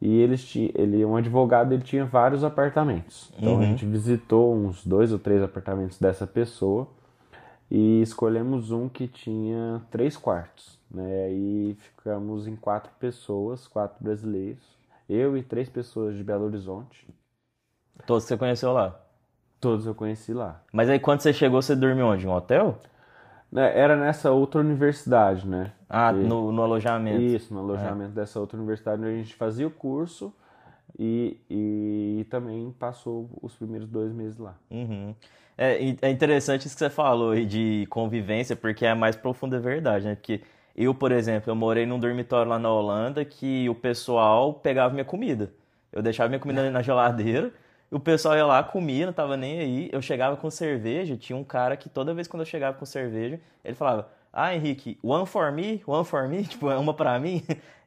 Speaker 2: e eles ele, um advogado, ele tinha vários apartamentos. Então, a
Speaker 1: Uhum.
Speaker 2: gente visitou uns dois ou três apartamentos dessa pessoa e escolhemos um que tinha três quartos, né? E ficamos em quatro pessoas, quatro brasileiros, eu e três pessoas de Belo Horizonte.
Speaker 1: todos você conheceu lá.
Speaker 2: Todos eu conheci lá.
Speaker 1: Mas aí quando você chegou, você dormiu onde? Em um hotel?
Speaker 2: Né, Era nessa outra universidade, né?
Speaker 1: Ah,
Speaker 2: E-
Speaker 1: no, no alojamento.
Speaker 2: Isso, no alojamento dessa outra universidade onde a gente fazia o curso e, e também passou os primeiros dois meses lá.
Speaker 1: Uhum. É, é interessante isso que você falou aí de convivência, porque é a mais profunda verdade, né? Porque eu, por exemplo, eu morei num dormitório lá na Holanda que o pessoal pegava minha comida. Eu deixava minha comida na geladeira, e o pessoal ia lá, comia, não tava nem aí. Eu chegava com cerveja, tinha um cara que toda vez quando eu chegava com cerveja, ele falava: Ah, Henrique, one for me, one for me, [laughs] tipo, é uma pra mim.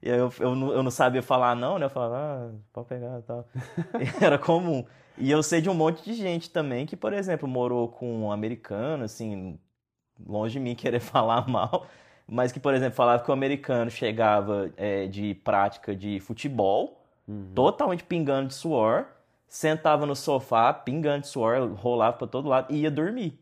Speaker 1: E aí eu, eu, não, eu não sabia falar não, né? Eu falava, ah, pode pegar e tal. [laughs] Era comum. E eu sei de um monte de gente também que, por exemplo, morou com um americano, assim, longe de mim querer [laughs] falar mal, mas que, por exemplo, falava que o americano chegava é, de prática de futebol,
Speaker 2: Uhum.
Speaker 1: totalmente pingando de suor, sentava no sofá, pingando de suor, rolava pra todo lado e ia dormir,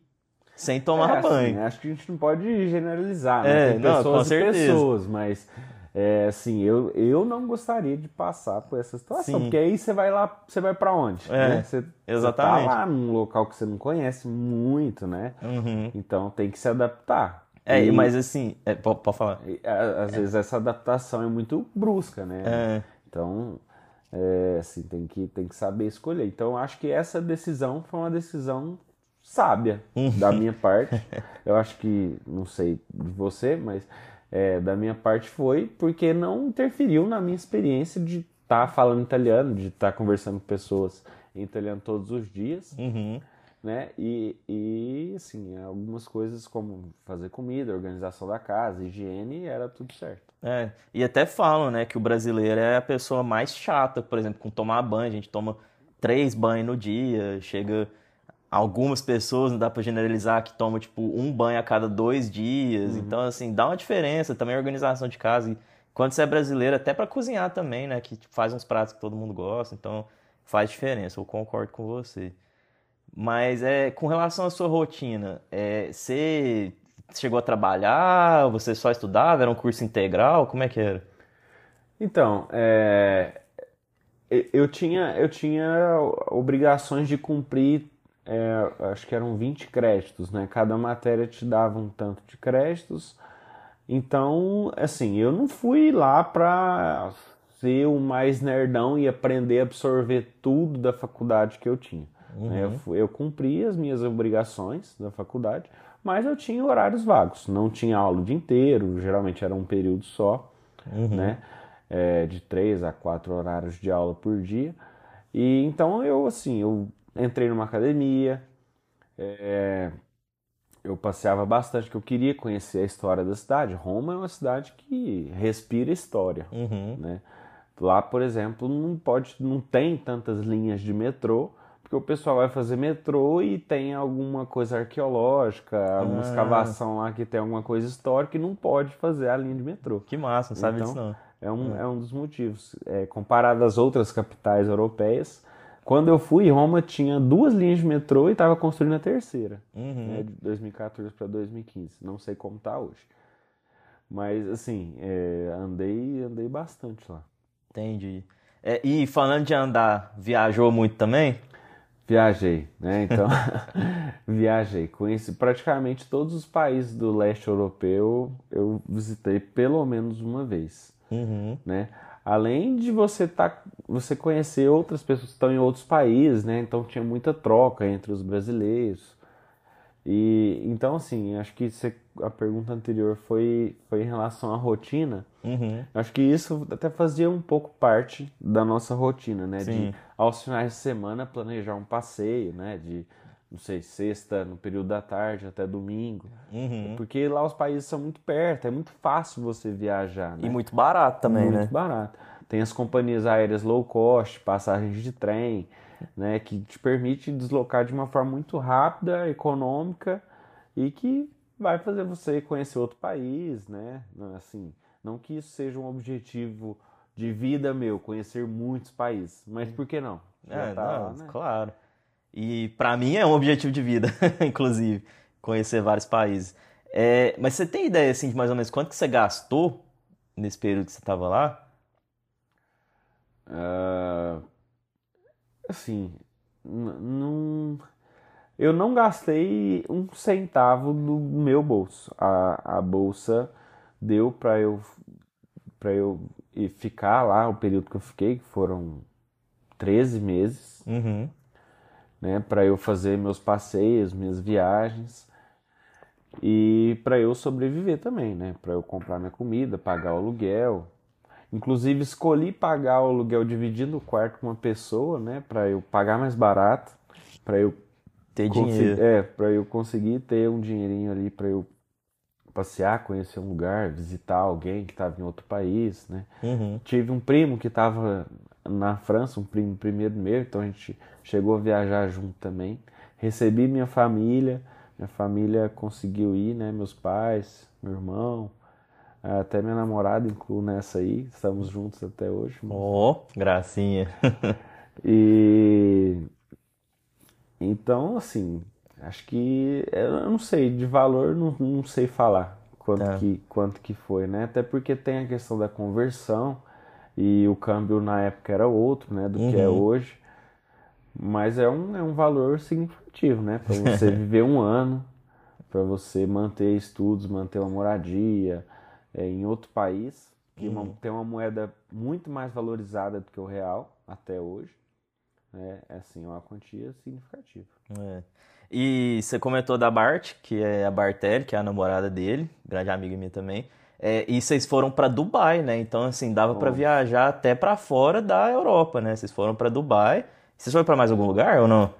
Speaker 1: sem tomar
Speaker 2: É, assim,
Speaker 1: banho.
Speaker 2: acho que a gente não pode generalizar,
Speaker 1: É,
Speaker 2: né? Tem
Speaker 1: não,
Speaker 2: pessoas
Speaker 1: com certeza.
Speaker 2: pessoas, mas é, assim, eu, eu não gostaria de passar por essa situação,
Speaker 1: Sim.
Speaker 2: porque aí você vai lá, você vai pra onde?
Speaker 1: É,
Speaker 2: né? Você,
Speaker 1: exatamente.
Speaker 2: Você tá lá num local que você não conhece muito, né?
Speaker 1: Uhum.
Speaker 2: Então tem que se adaptar.
Speaker 1: É,
Speaker 2: E-
Speaker 1: mas assim, é, pode, falar.
Speaker 2: às vezes essa adaptação é muito brusca, né?
Speaker 1: É,
Speaker 2: Então, é, assim, tem que, tem que saber escolher. Então, acho que essa decisão foi uma decisão sábia da minha parte. [laughs] Eu acho que, não sei de você, mas é, da minha parte foi porque não interferiu na minha experiência de estar falando italiano, de estar conversando com pessoas em italiano todos os dias,
Speaker 1: uhum.
Speaker 2: Né? E, e, assim, algumas coisas como fazer comida, organização da casa, higiene, era tudo certo.
Speaker 1: É, e até falam, né, que o brasileiro é a pessoa mais chata, por exemplo, com tomar banho. A gente toma três banhos no dia, chega algumas pessoas, não dá pra generalizar, que tomam, tipo, um banho a cada dois dias. Então, assim, dá uma diferença também a organização de casa. E quando você é brasileiro, até pra cozinhar também, né, que faz uns pratos que todo mundo gosta, então faz diferença, eu concordo com você. Mas é, com relação à sua rotina, é, você chegou a trabalhar, você só estudava, era um curso integral, como é que era?
Speaker 2: Então, é, eu tinha, eu tinha obrigações de cumprir, é, acho que eram 20 créditos, né? Cada matéria te dava um tanto de créditos. Então, assim, eu não fui lá para ser o mais nerdão e aprender a absorver tudo da faculdade que eu tinha. Né? Eu, fu- eu cumpri as minhas obrigações da faculdade, mas eu tinha horários vagos. Não tinha aula o dia inteiro, geralmente era um período só né? É, de três a quatro horários de aula por dia. E então eu assim, eu entrei numa academia, é, eu passeava bastante, que eu queria conhecer a história da cidade. Roma é uma cidade que respira história,
Speaker 1: Uhum.
Speaker 2: né? Lá, por exemplo, não pode, não tem tantas linhas de metrô, porque o pessoal vai fazer metrô e tem alguma coisa arqueológica, alguma
Speaker 1: Ah.
Speaker 2: escavação lá que tem alguma coisa histórica e não pode fazer a linha de metrô.
Speaker 1: Que massa, não sabe
Speaker 2: Então,
Speaker 1: disso não.
Speaker 2: É um, é um dos motivos. É, comparado às outras capitais europeias, quando eu fui, Roma tinha duas linhas de metrô e estava construindo a terceira,
Speaker 1: Uhum.
Speaker 2: né, de 2014 para 2015. Não sei como tá hoje. Mas, assim, é, andei, andei bastante lá.
Speaker 1: Entendi. É, e falando de andar, viajou muito também?
Speaker 2: Viajei, né? Então, [laughs] viajei. Conheci praticamente todos os países do leste europeu, eu visitei pelo menos uma vez,
Speaker 1: Uhum.
Speaker 2: né? Além de você tá, você conhecer outras pessoas que estão em outros países, né? Então tinha muita troca entre os brasileiros. E então assim, acho que você- a pergunta anterior foi foi em relação à rotina.
Speaker 1: Uhum.
Speaker 2: Acho que isso até fazia um pouco parte da nossa rotina, né?
Speaker 1: Sim.
Speaker 2: De aos finais de semana planejar um passeio, né? De, não sei, sexta no período da tarde até domingo.
Speaker 1: Uhum.
Speaker 2: Porque lá os países são muito perto, é muito fácil você viajar, né?
Speaker 1: E muito barato também,
Speaker 2: muito
Speaker 1: né?
Speaker 2: barato. Tem as companhias aéreas low cost, passagens de trem, né? Que te permite deslocar de uma forma muito rápida, econômica e que vai fazer você conhecer outro país, né? Assim, não que isso seja um objetivo de vida meu, conhecer muitos países, mas por que não? Já
Speaker 1: É,
Speaker 2: tá
Speaker 1: não,
Speaker 2: né?
Speaker 1: claro. E pra mim é um objetivo de vida, [laughs] inclusive, conhecer vários países. É, mas você tem ideia, assim, de mais ou menos quanto que você gastou nesse período que você estava lá?
Speaker 2: Ah, assim, não, eu não gastei um centavo do meu bolso. A, a bolsa deu para eu para eu ficar lá o período que eu fiquei, que foram 13 meses,
Speaker 1: Uhum.
Speaker 2: né, para eu fazer meus passeios, minhas viagens e para eu sobreviver também, né, para eu comprar minha comida, pagar o aluguel. Inclusive escolhi pagar o aluguel dividindo o quarto com uma pessoa, né, para eu pagar mais barato, para eu
Speaker 1: Ter dinheiro.
Speaker 2: é, para eu conseguir ter um dinheirinho ali para eu passear, conhecer um lugar, visitar alguém que estava em outro país, né?
Speaker 1: Uhum.
Speaker 2: Tive um primo que estava na França, um primo primeiro meu, então a gente chegou a viajar junto também. Recebi minha família, minha família conseguiu ir, né? Meus pais, meu irmão, até minha namorada incluo nessa aí, estamos juntos até hoje.
Speaker 1: Ó, gracinha. [laughs]
Speaker 2: E então, assim, acho que eu não sei, de valor não, não sei falar quanto
Speaker 1: Tá.
Speaker 2: que, quanto que foi, né? Até porque tem a questão da conversão e o câmbio na época era outro, né, do que é
Speaker 1: Uhum.
Speaker 2: hoje. Mas é um, é um valor significativo, né? Para você [laughs] viver um ano, para você manter estudos, manter uma moradia é, em outro país, que uma-
Speaker 1: Uhum.
Speaker 2: tem uma moeda muito mais valorizada do que o real até hoje. né? É assim, é uma quantia significativa.
Speaker 1: É. E você comentou da Bart, que é a Bartelli, que é a namorada dele, grande amiga minha também. É, e vocês foram pra Dubai, né? Então, assim, dava
Speaker 2: Fomos.
Speaker 1: viajar até pra fora da Europa, né? Vocês foram pra Dubai. Vocês foram pra mais algum lugar ou não?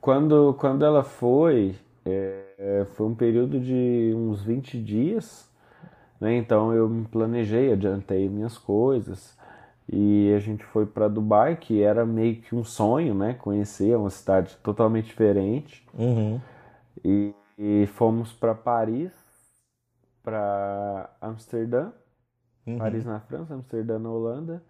Speaker 2: Quando, quando ela foi, é, é, foi um período de uns 20 dias, né? Então eu me planejei, adiantei minhas coisas e a gente foi para Dubai, que era meio que um sonho, né? Conhecer uma cidade totalmente diferente.
Speaker 1: Uhum.
Speaker 2: E, e fomos para Paris, para Amsterdã,
Speaker 1: Uhum.
Speaker 2: Paris na França, Amsterdã na Holanda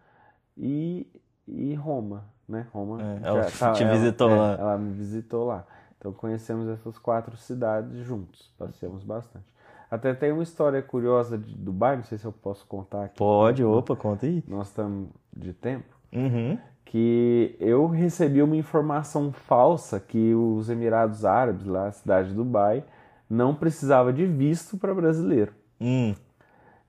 Speaker 2: e, e Roma, né? Roma
Speaker 1: É,
Speaker 2: já
Speaker 1: ela te visitou
Speaker 2: é,
Speaker 1: lá.
Speaker 2: Ela me visitou lá. Então conhecemos essas quatro cidades juntos, passeamos bastante. Até tem uma história curiosa de Dubai, não sei se eu posso contar aqui.
Speaker 1: Pode, opa, conta aí.
Speaker 2: Nós estamos de tempo.
Speaker 1: Uhum.
Speaker 2: Que eu recebi uma informação falsa que os Emirados Árabes, lá, a cidade de Dubai, não precisava de visto para brasileiro.
Speaker 1: Hum.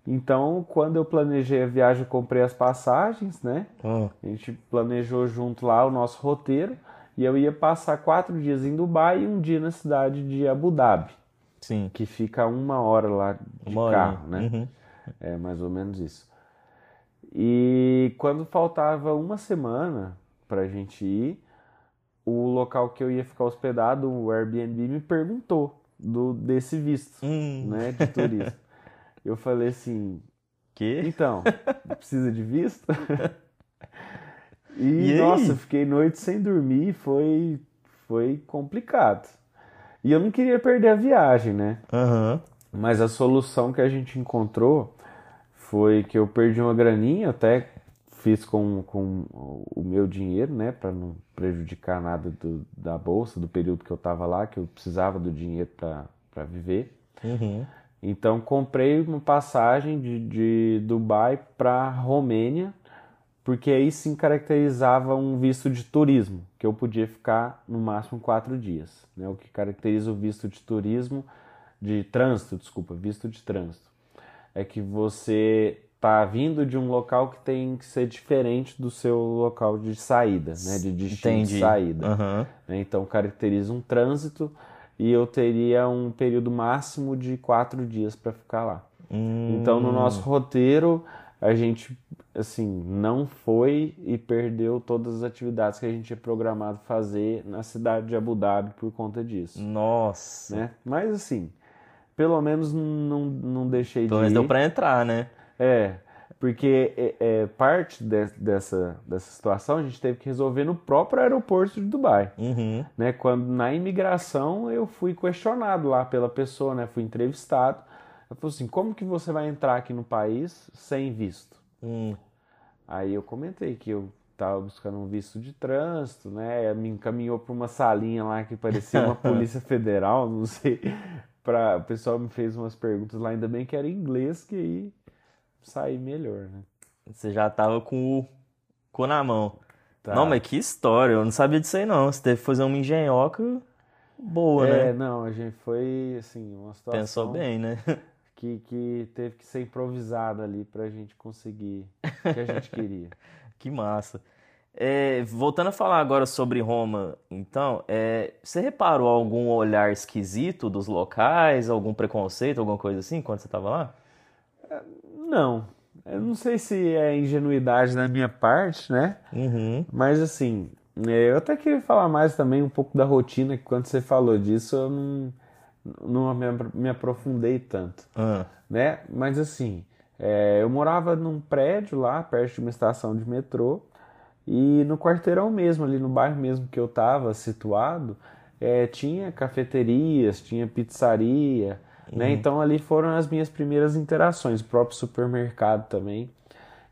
Speaker 2: Então, quando eu planejei a viagem, eu comprei as passagens, né?
Speaker 1: Ó.
Speaker 2: A gente planejou junto lá o nosso roteiro e eu ia passar quatro dias em Dubai e um dia na cidade de Abu Dhabi,
Speaker 1: Sim.
Speaker 2: que fica uma hora lá de
Speaker 1: Uma
Speaker 2: carro, né?
Speaker 1: Uhum.
Speaker 2: É mais ou menos isso. E quando faltava uma semana pra gente ir, o local que eu ia ficar hospedado, o Airbnb, me perguntou do, desse visto,
Speaker 1: Hum.
Speaker 2: né, de turismo. [laughs] Eu falei assim,
Speaker 1: Que?
Speaker 2: então, precisa de visto? [laughs] E,
Speaker 1: E
Speaker 2: nossa, fiquei noite sem dormir, foi, foi complicado. E eu não queria perder a viagem, né?
Speaker 1: Aham.
Speaker 2: Mas a solução que a gente encontrou foi que eu perdi uma graninha, até fiz com, com o meu dinheiro, né, para não prejudicar nada do, da bolsa, do período que eu tava lá, que eu precisava do dinheiro para viver.
Speaker 1: Uhum.
Speaker 2: Então comprei uma passagem de, de Dubai para Romênia, porque aí sim caracterizava um visto de turismo, que eu podia ficar no máximo quatro dias. Né? O que caracteriza o visto de turismo, de trânsito, desculpa, visto de trânsito, é que você está vindo de um local que tem que ser diferente do seu local de saída, né? de destino
Speaker 1: Entendi.
Speaker 2: de saída. Né? Então caracteriza um trânsito e eu teria um período máximo de quatro dias para ficar lá.
Speaker 1: Hum,
Speaker 2: Então no nosso roteiro a gente assim não foi e perdeu todas as atividades que a gente tinha programado fazer na cidade de Abu Dhabi por conta disso,
Speaker 1: Nossa.
Speaker 2: né? Mas assim, pelo menos não, não deixei
Speaker 1: Pelo
Speaker 2: de
Speaker 1: menos
Speaker 2: ir.
Speaker 1: deu pra entrar, né?
Speaker 2: É, porque é, é, parte de- dessa, dessa situação a gente teve que resolver no próprio aeroporto de Dubai
Speaker 1: Uhum.
Speaker 2: né? Quando na imigração eu fui questionado lá pela pessoa, né? Fui entrevistado. Ela falou assim: como que você vai entrar aqui no país sem visto?
Speaker 1: Hum.
Speaker 2: Aí eu comentei que eu estava buscando um visto de trânsito, né? Ela me encaminhou para uma salinha lá que parecia uma [laughs] polícia federal, não sei. Pra... O pessoal me fez umas perguntas lá, ainda bem que era em inglês, que aí saí melhor, né?
Speaker 1: Você já tava com o cu na mão.
Speaker 2: Tá.
Speaker 1: Não, mas que história. Eu não sabia disso aí, não. Você teve que fazer uma engenhoca boa,
Speaker 2: É,
Speaker 1: né?
Speaker 2: não, a gente foi assim, uma situação.
Speaker 1: Pensou bem, né? [laughs]
Speaker 2: que, que teve que ser improvisada ali pra gente conseguir o que a gente queria. [laughs]
Speaker 1: Que massa. É, voltando a falar agora sobre Roma, então, é, você reparou algum olhar esquisito dos locais, algum preconceito, alguma coisa assim, quando você estava lá?
Speaker 2: Não, eu não sei se é ingenuidade da minha parte, né?
Speaker 1: Uhum.
Speaker 2: Mas assim, é, eu até queria falar mais também um pouco da rotina, que quando você falou disso eu não, não me, me aprofundei tanto,
Speaker 1: Ah,
Speaker 2: né? Mas assim, é, eu morava num prédio lá, perto de uma estação de metrô, e no quarteirão mesmo, ali no bairro mesmo que eu estava situado, é, tinha cafeterias, tinha pizzaria, né? Então ali foram as minhas primeiras interações, o próprio supermercado também.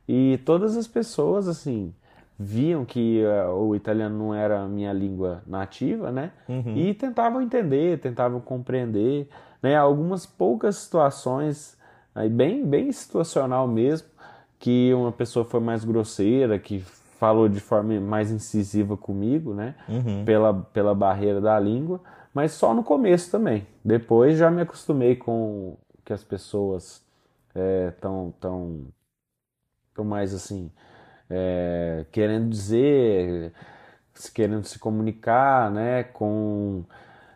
Speaker 2: E todas as pessoas, assim, viam que eh, o italiano não era a minha língua nativa, né? E tentavam entender, tentavam compreender, né? Algumas poucas situações, aí bem, bem situacional mesmo, que uma pessoa foi mais grosseira, que falou de forma mais incisiva comigo, né? Pela, pela barreira da língua, mas só no começo também. Depois já me acostumei com que as pessoas estão tão, tão mais assim, é, querendo dizer, querendo se comunicar, né, com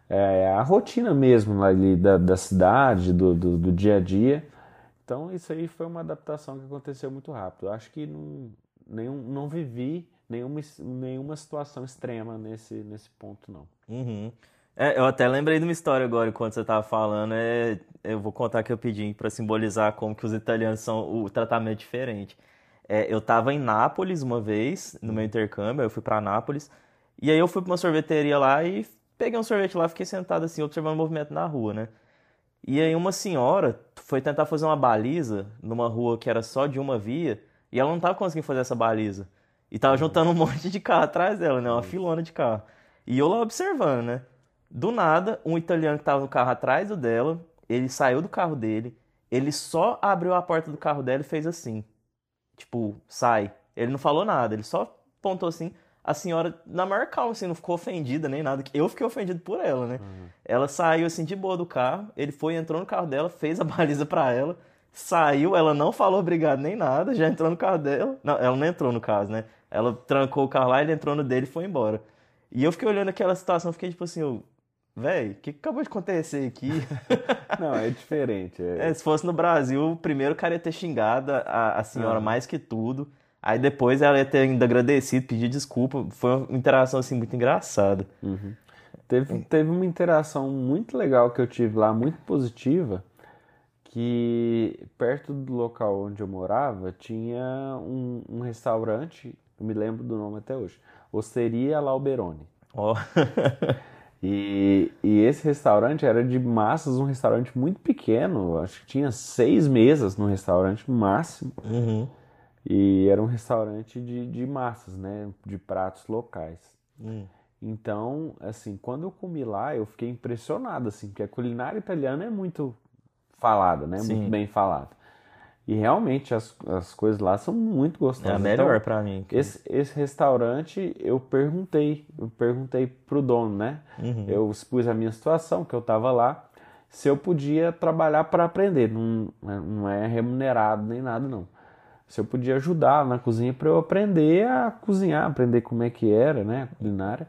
Speaker 2: é, a rotina mesmo ali da, da cidade, do, do, do dia a dia. Então isso aí foi uma adaptação que aconteceu muito rápido. Eu acho que não, nenhum, não vivi nenhuma, nenhuma situação extrema nesse, nesse ponto, não.
Speaker 1: uhum. É, eu até lembrei de uma história agora, enquanto você estava falando, é, eu vou contar que eu pedi para simbolizar como que os italianos são o tratamento diferente. É, eu estava em Nápoles uma vez, no meu intercâmbio, eu fui para Nápoles, e aí eu fui para uma sorveteria lá e peguei um sorvete lá, fiquei sentado assim, observando o movimento na rua, né? E aí uma senhora foi tentar fazer uma baliza numa rua que era só de uma via, e ela não tava conseguindo fazer essa baliza. E tava juntando um [laughs] monte de carro atrás dela, né? Uma filona de carro. E eu lá observando, né? Do nada, um italiano que tava no carro atrás do dela, ele saiu do carro dele, ele só abriu a porta do carro dela e fez assim. Tipo, sai. Ele não falou nada, ele só apontou assim. A senhora, na maior calma, assim, não ficou ofendida nem nada. Eu fiquei ofendido por ela, né? Ela saiu assim de boa do carro, ele foi, entrou no carro dela, fez a [laughs] baliza pra ela, saiu, ela não falou obrigado nem nada, já entrou no carro dela. Não, ela não entrou no caso, né? Ela trancou o carro lá, ele entrou no dele e foi embora. E eu fiquei olhando aquela situação, fiquei tipo assim, eu, véi, o que que acabou de acontecer aqui? [laughs]
Speaker 2: Não, é diferente. é-
Speaker 1: É, se fosse no Brasil, primeiro o cara ia ter xingado a, a senhora
Speaker 2: Ah.
Speaker 1: mais que tudo. Aí depois ela ia ter ainda agradecido, pedir desculpa. Foi uma interação assim muito engraçada.
Speaker 2: Teve, teve uma interação muito legal que eu tive lá, muito positiva, que perto do local onde eu morava tinha um, um restaurante, eu me lembro do nome até hoje, Osteria Lauberone.
Speaker 1: Ó, [laughs]
Speaker 2: E, e esse restaurante era de massas, um restaurante muito pequeno, acho que tinha seis mesas no restaurante máximo.
Speaker 1: Uhum.
Speaker 2: E era um restaurante de, de massas, né? De pratos locais.
Speaker 1: Hum.
Speaker 2: Então, assim, quando eu comi lá, eu fiquei impressionado, assim, porque a culinária italiana é muito falada, né?
Speaker 1: Sim.
Speaker 2: Muito bem falada. E realmente as, as coisas lá são muito gostosas.
Speaker 1: É a
Speaker 2: Então,
Speaker 1: melhor pra mim.
Speaker 2: esse, esse restaurante, eu perguntei, eu perguntei pro dono, né?
Speaker 1: Uhum.
Speaker 2: Eu expus a minha situação, que eu tava lá, se eu podia trabalhar para aprender. Não, não é remunerado nem nada, não. Se eu podia ajudar na cozinha para eu aprender a cozinhar, aprender como é que era, né? A culinária.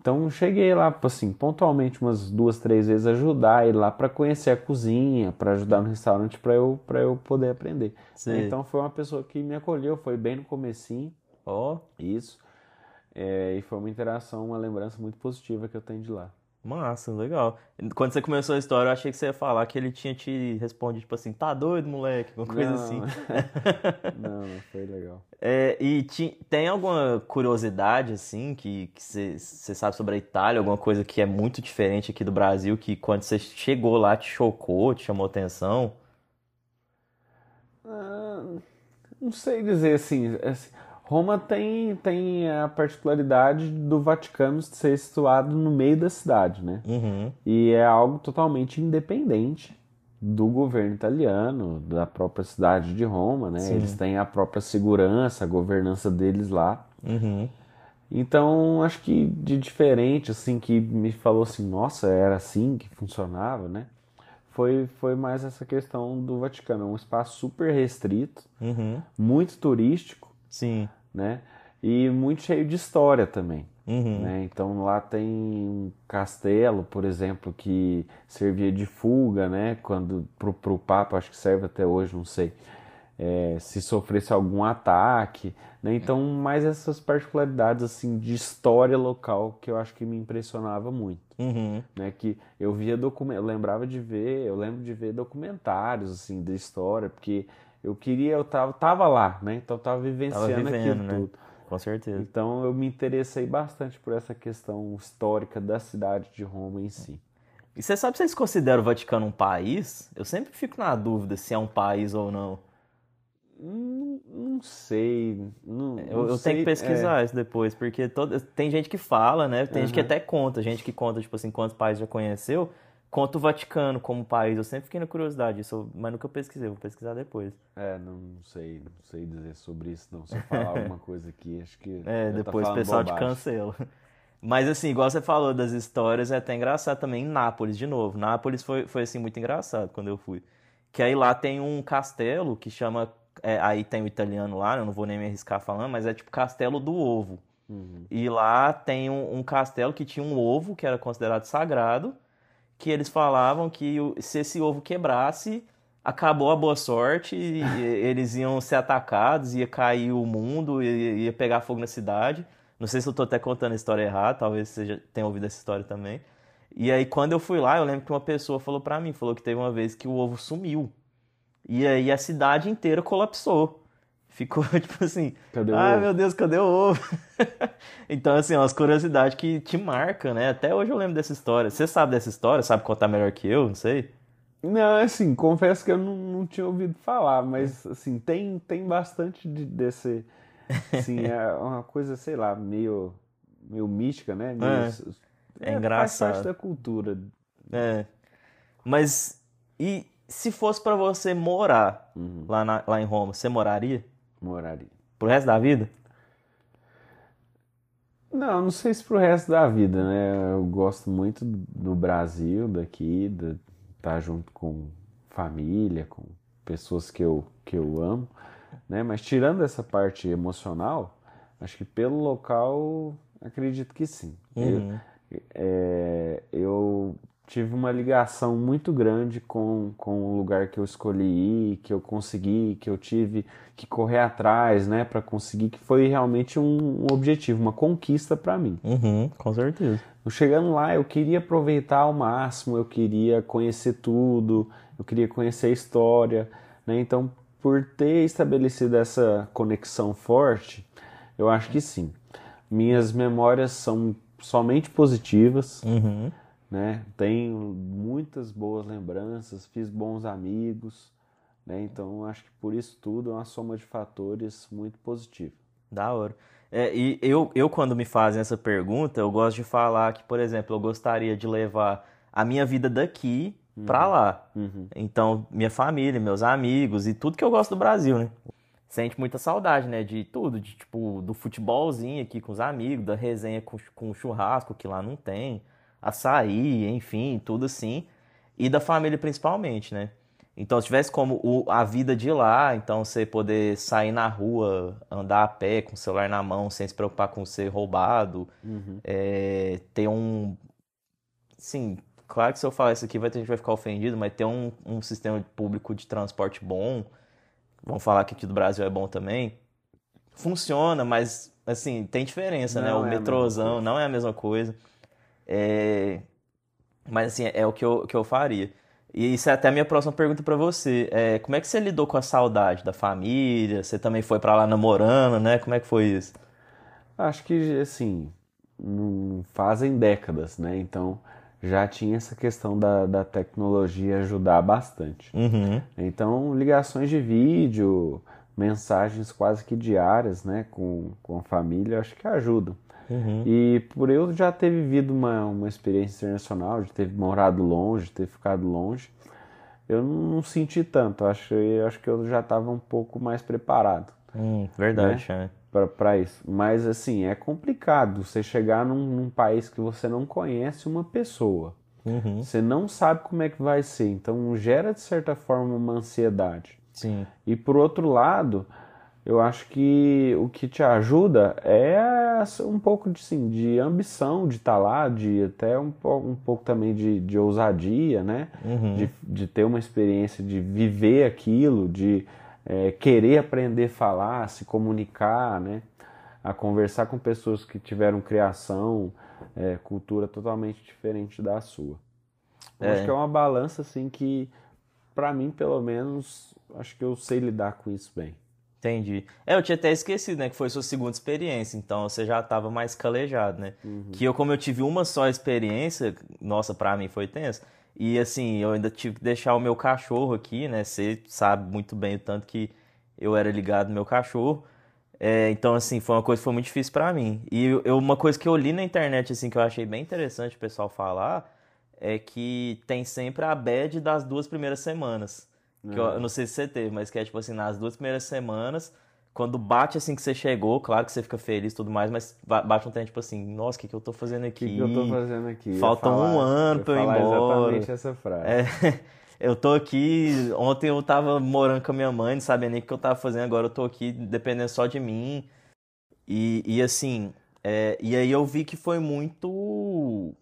Speaker 2: Então cheguei lá, assim, pontualmente umas duas, três vezes ajudar ele lá para conhecer a cozinha, para ajudar no restaurante para eu, para eu poder aprender.
Speaker 1: Sei.
Speaker 2: Então foi uma pessoa que me acolheu, foi bem no comecinho.
Speaker 1: Ó,
Speaker 2: Isso. É, e foi uma interação, uma lembrança muito positiva que eu tenho de lá.
Speaker 1: Massa, legal. Quando você começou a história, eu achei que você ia falar que ele tinha te respondido, tipo assim, tá doido, moleque? Alguma coisa
Speaker 2: Não.
Speaker 1: assim. [laughs]
Speaker 2: não, não foi legal.
Speaker 1: É, e ti- tem alguma curiosidade, assim, que você sabe sobre a Itália, alguma coisa que é muito diferente aqui do Brasil, que quando você chegou lá te chocou, te chamou atenção?
Speaker 2: Ah, não sei dizer assim, assim, Roma tem, tem a particularidade do Vaticano ser situado no meio da cidade, né?
Speaker 1: Uhum,
Speaker 2: E é algo totalmente independente do governo italiano, da própria cidade de Roma, né?
Speaker 1: Sim.
Speaker 2: Eles têm a própria segurança, a governança deles lá.
Speaker 1: uhum,
Speaker 2: Então, acho que de diferente, assim, que me falou assim, nossa, era assim que funcionava, né? Foi, foi mais essa questão do Vaticano. É um espaço super restrito,
Speaker 1: uhum,
Speaker 2: muito turístico,
Speaker 1: sim,
Speaker 2: né? E muito cheio de história também,
Speaker 1: uhum,
Speaker 2: né? Então lá tem um castelo, por exemplo, que servia de fuga, né? Quando pro, pro Papa, acho que serve até hoje, não sei. É, se sofresse algum ataque, né? Então, mais essas particularidades assim de história local que eu acho que me impressionava muito,
Speaker 1: uhum,
Speaker 2: né? Que eu via document, eu lembrava de ver, eu lembro de ver documentários assim de história, porque eu queria, eu tava, tava lá, né? Então eu tava vivenciando
Speaker 1: vivendo,
Speaker 2: aquilo
Speaker 1: né?
Speaker 2: tudo.
Speaker 1: com certeza.
Speaker 2: Então eu me interessei bastante por essa questão histórica da cidade de Roma em si.
Speaker 1: E você sabe se eles consideram o Vaticano um país? Eu sempre fico na dúvida se é um país ou não.
Speaker 2: Não, não sei. Não,
Speaker 1: Eu,
Speaker 2: não
Speaker 1: eu
Speaker 2: sei,
Speaker 1: tenho que pesquisar isso depois, porque todo, tem gente que fala, né? Tem gente que até conta, gente que conta, tipo assim, quantos países já conheceu, conta o Vaticano como país. Eu sempre fiquei na curiosidade disso, mas nunca pesquisei, vou pesquisar depois.
Speaker 2: É, não sei, não sei dizer sobre isso não. Se eu falar [laughs] alguma coisa aqui, acho que
Speaker 1: É,
Speaker 2: tá
Speaker 1: depois o
Speaker 2: falando
Speaker 1: pessoal te
Speaker 2: bobagem.
Speaker 1: cancela. Mas assim, igual você falou das histórias, é até engraçado também em Nápoles, de novo. Nápoles foi, foi assim, muito engraçado quando eu fui. Que aí lá tem um castelo que chama. é, aí tem o italiano lá, eu não vou nem me arriscar falando, mas é tipo Castelo do Ovo.
Speaker 2: Uhum.
Speaker 1: E lá tem um, um castelo que tinha um ovo que era considerado sagrado, que eles falavam que se esse ovo quebrasse, acabou a boa sorte, e, [laughs] eles iam ser atacados, ia cair o mundo, ia, ia pegar fogo na cidade. Não sei se eu tô até contando a história errada, talvez você já tenha ouvido essa história também. E aí quando eu fui lá, eu lembro que uma pessoa falou pra mim, falou que teve uma vez que o ovo sumiu. E aí a cidade inteira colapsou. Ficou [laughs] tipo assim,
Speaker 2: Cadê o
Speaker 1: Ai,
Speaker 2: ovo?
Speaker 1: meu Deus, cadê o ovo? [laughs] Então, assim, umas curiosidades que te marcam, né? Até hoje eu lembro dessa história. Você sabe dessa história? Sabe contar melhor que eu? Não sei.
Speaker 2: Não, assim, confesso que eu não, não tinha ouvido falar, mas assim, tem, tem bastante de- desse. Assim, [laughs] é uma coisa, sei lá, meio, meio mística, né? Meio,
Speaker 1: É, é
Speaker 2: Faz
Speaker 1: engraçado.
Speaker 2: parte da cultura.
Speaker 1: É. Mas, e se fosse pra você morar
Speaker 2: Uhum,
Speaker 1: lá, na- lá em Roma, você moraria?
Speaker 2: Moraria.
Speaker 1: Pro resto da vida?
Speaker 2: Não, não sei se pro resto da vida, né? Eu gosto muito do Brasil, daqui, de estar junto com família, com pessoas que eu, que eu amo, né? Mas tirando essa parte emocional, acho que pelo local, acredito que sim. Eu,
Speaker 1: Uhum.
Speaker 2: é, eu tive uma ligação muito grande com, com o lugar que eu escolhi ir, que eu consegui, que eu tive que correr atrás, né, para conseguir, que foi realmente um, um objetivo, uma conquista para mim.
Speaker 1: Uhum, com certeza.
Speaker 2: Chegando lá, eu queria aproveitar ao máximo, eu queria conhecer tudo, eu queria conhecer a história, né? Então, por ter estabelecido essa conexão forte, eu acho que sim. Minhas memórias são somente positivas,
Speaker 1: Uhum.
Speaker 2: Né? Tenho muitas boas lembranças, fiz bons amigos, né? Então, acho que por isso tudo é uma soma de fatores muito positiva.
Speaker 1: Da hora. É, e eu, eu, quando me fazem essa pergunta, eu gosto de falar que, por exemplo, eu gostaria de levar a minha vida daqui pra lá.
Speaker 2: Uhum.
Speaker 1: Então, minha família, meus amigos e tudo que eu gosto do Brasil, né? Sente muita saudade, né? De tudo, de tipo, do futebolzinho aqui com os amigos, da resenha com, com churrasco, que lá não tem, açaí, enfim, tudo assim. E da família principalmente, né? Então, se tivesse como o- a vida de lá, então você poder sair na rua, andar a pé com o celular na mão, sem se preocupar com ser roubado, é, ter um. Sim, claro que se eu falar isso aqui, vai ter gente vai ficar ofendido, mas ter um, um sistema público de transporte bom, vamos falar que aqui do Brasil é bom também, funciona, mas assim, tem diferença, né?
Speaker 2: Não
Speaker 1: O
Speaker 2: é
Speaker 1: metrôzão não é a mesma coisa. É, Mas assim, é o que eu, que eu faria. E isso é até a minha próxima pergunta pra você. É, como é que você lidou com a saudade da família? Você também foi pra lá namorando, né? Como é que foi isso?
Speaker 2: Acho que, assim, não fazem décadas, né? Então já tinha essa questão da, da tecnologia ajudar bastante.
Speaker 1: Uhum.
Speaker 2: Então, ligações de vídeo, mensagens quase que diárias, né, com, com a família, acho que ajudam.
Speaker 1: Uhum.
Speaker 2: E por eu já ter vivido uma, uma experiência internacional, de ter morado longe, de ter ficado longe, eu não senti tanto. Acho, eu acho que eu já estava um pouco mais preparado
Speaker 1: Hum, verdade, é.
Speaker 2: para isso. Mas assim, é complicado você chegar num, num país que você não conhece uma pessoa.
Speaker 1: Uhum.
Speaker 2: Você não sabe como é que vai ser. Então gera de certa forma uma ansiedade.
Speaker 1: Sim.
Speaker 2: E por outro lado, eu acho que o que te ajuda é um pouco de, sim, de ambição de estar lá, de até um, um pouco também de, de ousadia, né?
Speaker 1: Uhum.
Speaker 2: De, de ter uma experiência, de viver aquilo, de é, querer aprender a falar, se comunicar, né? A conversar com pessoas que tiveram criação, é, cultura totalmente diferente da sua. Eu
Speaker 1: É.
Speaker 2: acho que é uma balança assim que, pra mim, pelo menos, acho que eu sei lidar com isso bem.
Speaker 1: Entendi. É, eu tinha até esquecido, né, que foi sua segunda experiência, então você já estava mais calejado, né? Que eu, como eu tive uma só experiência, nossa, pra mim foi tenso. E assim, eu ainda tive que deixar o meu cachorro aqui, né? Você sabe muito bem o tanto que eu era ligado no meu cachorro. É, então, assim, foi uma coisa que foi muito difícil pra mim. E eu- uma coisa que eu li na internet, assim, que eu achei bem interessante o pessoal falar, é que tem sempre a bad das duas primeiras semanas. Que eu, eu não sei se você teve, mas que é tipo assim, nas duas primeiras semanas, quando bate assim que você chegou, claro que você fica feliz e tudo mais, mas ba- bate um tempo tipo assim, nossa, o que, que eu tô fazendo
Speaker 2: O
Speaker 1: aqui?
Speaker 2: que, que eu tô fazendo aqui?
Speaker 1: Falta um
Speaker 2: falar-
Speaker 1: ano
Speaker 2: ia
Speaker 1: pra eu ir embora.
Speaker 2: exatamente essa frase.
Speaker 1: É, [laughs] eu tô aqui, ontem eu tava morando com a minha mãe, não sabia nem o que eu tava fazendo, agora eu tô aqui dependendo só de mim. E, e assim, é, e aí eu vi que foi muito.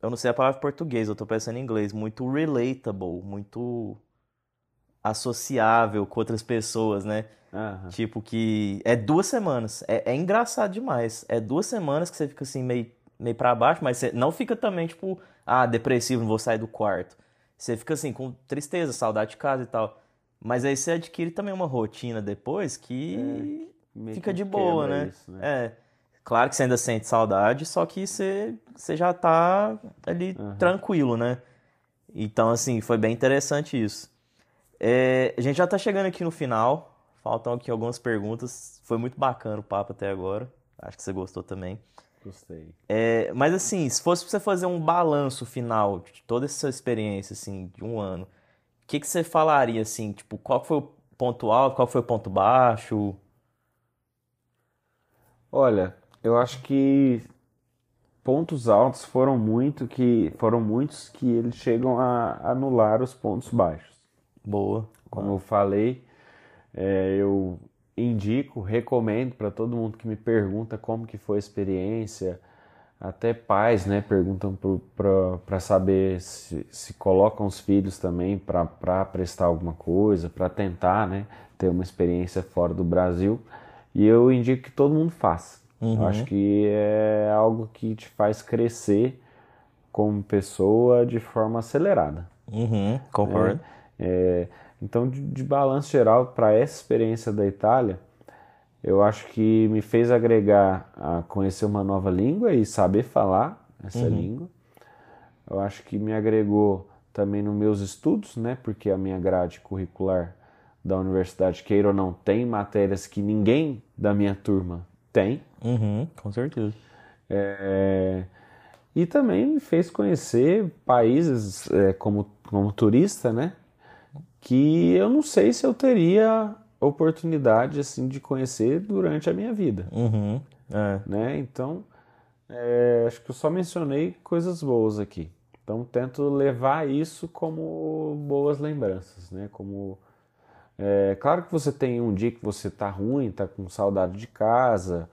Speaker 1: Eu não sei a palavra em português, eu tô pensando em inglês, muito relatable, muito associável com outras pessoas, né?
Speaker 2: Aham.
Speaker 1: Tipo que é duas semanas. É, é engraçado demais. É duas semanas que você fica assim meio, meio pra baixo, mas você não fica também tipo, ah, depressivo, não vou sair do quarto. Você fica assim com tristeza, saudade de casa e tal. Mas aí você adquire também uma rotina depois que
Speaker 2: Meio
Speaker 1: fica de boa, né?
Speaker 2: isso, né?
Speaker 1: É. Claro que você ainda sente saudade, só que você, você já tá ali tranquilo, né? Então, assim, foi bem interessante isso. É, a gente já tá chegando aqui no final. Faltam aqui algumas perguntas. Foi muito bacana o papo até agora. Acho que você gostou também.
Speaker 2: Gostei.
Speaker 1: É, mas assim, se fosse pra você fazer um balanço final de toda essa experiência, assim, de um ano, o que que você falaria, assim, tipo, qual foi o ponto alto, qual foi o ponto baixo?
Speaker 2: Olha, eu acho que pontos altos foram muito que foram muitos que eles chegam a anular os pontos baixos.
Speaker 1: Boa.
Speaker 2: Como eu falei, é, eu indico, recomendo para todo mundo que me pergunta como que foi a experiência, até pais, né, perguntam para saber se, se colocam os filhos também para prestar alguma coisa, para tentar, né, ter uma experiência fora do Brasil. E eu indico que todo mundo faça. Eu acho que é algo que te faz crescer como pessoa de forma acelerada.
Speaker 1: Uhum, concordo.
Speaker 2: É, então, de, de balanço geral, para essa experiência da Itália, eu acho que me fez agregar a conhecer uma nova língua e saber falar essa língua. Eu acho que me agregou também nos meus estudos, né? Porque a minha grade curricular da universidade, queira ou não, tem matérias que ninguém da minha turma tem.
Speaker 1: Uhum, com certeza.
Speaker 2: É, E também me fez conhecer países é, como, como turista, né? Que eu não sei se eu teria oportunidade assim de conhecer durante a minha vida,
Speaker 1: Uhum. É.
Speaker 2: né? Então, é, acho que eu só mencionei coisas boas aqui. Então, tento levar isso como boas lembranças, né? Como é, claro que você tem um dia que você tá ruim, tá com saudade de casa,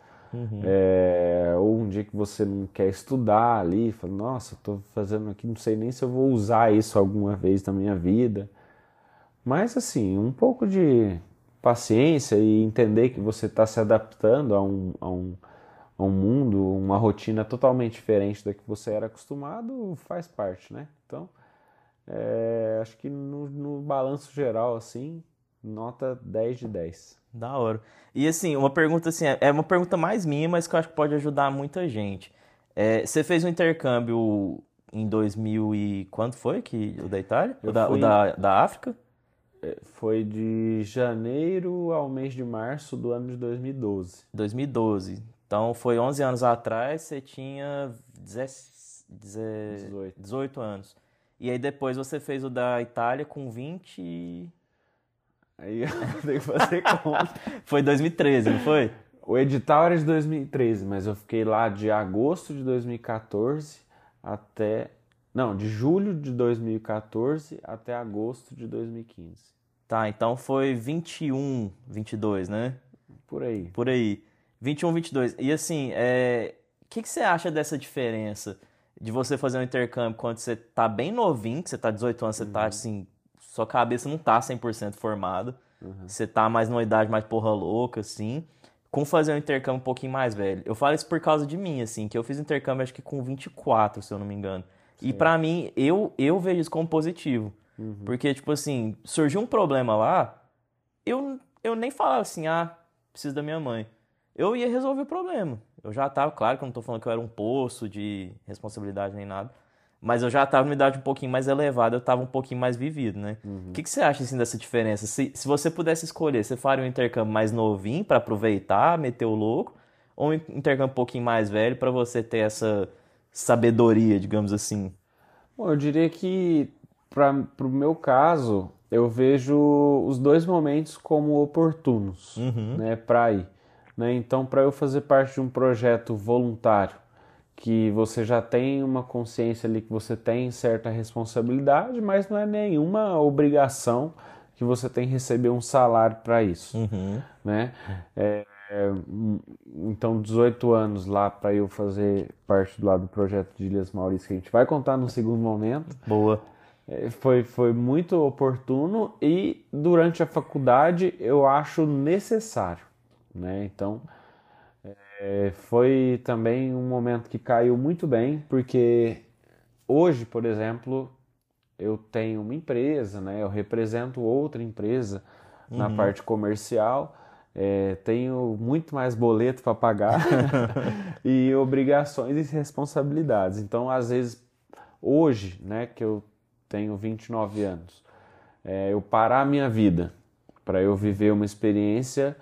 Speaker 2: é, ou um dia que você não quer estudar ali, fala, nossa, tô fazendo aqui, não sei nem se eu vou usar isso alguma vez na minha vida. Mas assim, um pouco de paciência e entender que você está se adaptando a um, a, um, a um mundo, uma rotina totalmente diferente da que você era acostumado, faz parte, né? Então, é, acho que no, no balanço geral, assim, nota 10 de 10.
Speaker 1: Da hora. E assim, uma pergunta assim, é uma pergunta mais minha, mas que eu acho que pode ajudar muita gente. É, você fez um intercâmbio em 2000 e quando foi que o da Itália?
Speaker 2: Eu
Speaker 1: o da, o
Speaker 2: fui-
Speaker 1: da, da África?
Speaker 2: É, Foi de janeiro ao mês de março do ano de 2012.
Speaker 1: 2012. Então foi 11 anos atrás, você tinha 10 deze-
Speaker 2: 18.
Speaker 1: 18 anos. E aí depois você fez o da Itália com 20 e...
Speaker 2: Aí [laughs] eu tenho que fazer conta. [laughs]
Speaker 1: Foi 2013, não foi?
Speaker 2: O edital era de 2013, mas eu fiquei lá de agosto de 2014 até. Não, de julho de 2014 até agosto de 2015.
Speaker 1: Tá, então foi 21, 22, né?
Speaker 2: Por aí.
Speaker 1: Por aí. 21, 22. E assim, é... o que, que você acha dessa diferença de você fazer um intercâmbio quando você tá bem novinho, que você tá 18 anos, você tá assim, sua cabeça não tá 100% formada, você tá mais numa idade mais porra louca, assim, com fazer um intercâmbio um pouquinho mais velho. Eu falo isso por causa de mim, assim, que eu fiz intercâmbio acho que com 24, se eu não me engano. E pra mim, eu, eu vejo isso como positivo. Porque, tipo assim, surgiu um problema lá, eu, eu nem falava assim, ah, preciso da minha mãe. Eu ia resolver o problema. Eu já tava, claro que eu não tô falando que eu era um poço de responsabilidade nem nada, mas eu já tava numa idade um pouquinho mais elevada, eu tava um pouquinho mais vivido, né? O que, que você acha, assim, dessa diferença? Se, se você pudesse escolher, você faria um intercâmbio mais novinho pra aproveitar, meter o louco, ou um intercâmbio um pouquinho mais velho pra você ter essa sabedoria, digamos assim?
Speaker 2: Bom, eu diria que, para o meu caso, eu vejo os dois momentos como oportunos né, para ir. Né? Então, para eu fazer parte de um projeto voluntário, que você já tem uma consciência ali que você tem certa responsabilidade, mas não é nenhuma obrigação que você tem que receber um salário para isso. Né? É, é, hum, então, 18 anos lá para eu fazer parte do lado do projeto de Ilhas Maurício, que a gente vai contar no segundo momento.
Speaker 1: Boa.
Speaker 2: É, Foi, foi muito oportuno e durante a faculdade eu acho necessário, né? Então é, foi também um momento que caiu muito bem, porque hoje, por exemplo, eu tenho uma empresa, né? Eu represento outra empresa na parte comercial, é, tenho muito mais boleto para pagar [laughs] [laughs] e obrigações e responsabilidades. Então, às vezes, hoje, né, que eu tenho 29 anos, é, eu parar a minha vida para eu viver uma experiência,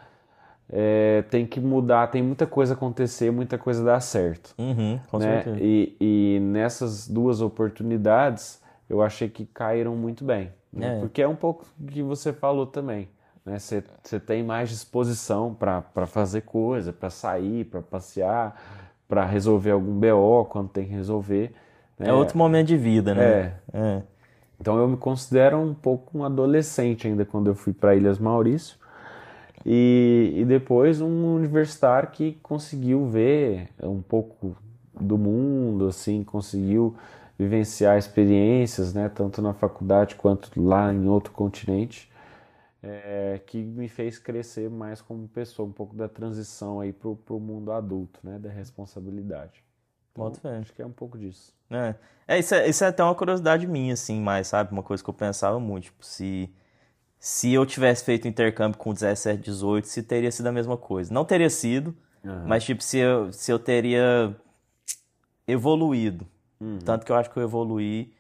Speaker 2: é, tem que mudar, tem muita coisa acontecer, muita coisa dar certo
Speaker 1: Uhum, com
Speaker 2: né?
Speaker 1: certeza.
Speaker 2: E, e nessas duas oportunidades eu achei que caíram muito bem. né?
Speaker 1: É.
Speaker 2: Porque é um pouco que você falou também. Né? Você você tem mais disposição para fazer coisa, para sair, para passear, para resolver algum BO quando tem que resolver. né?
Speaker 1: É outro momento de vida, né?
Speaker 2: É.
Speaker 1: É.
Speaker 2: Então eu me considero um pouco um adolescente ainda quando eu fui para Ilhas Maurício. E, e depois um universitário que conseguiu ver um pouco do mundo, assim, conseguiu vivenciar experiências, né, tanto na faculdade quanto lá em outro continente, é, que me fez crescer mais como pessoa, um pouco da transição aí pro, pro mundo adulto, né, da responsabilidade. Então, acho que é um pouco disso.
Speaker 1: É, é, isso é, isso é até uma curiosidade minha, assim, mas, sabe? Uma coisa que eu pensava muito, tipo, se, se eu tivesse feito intercâmbio com 17, 18, se teria sido a mesma coisa. Não teria sido, mas, tipo, se eu, se eu teria evoluído. Tanto que eu acho que eu evoluí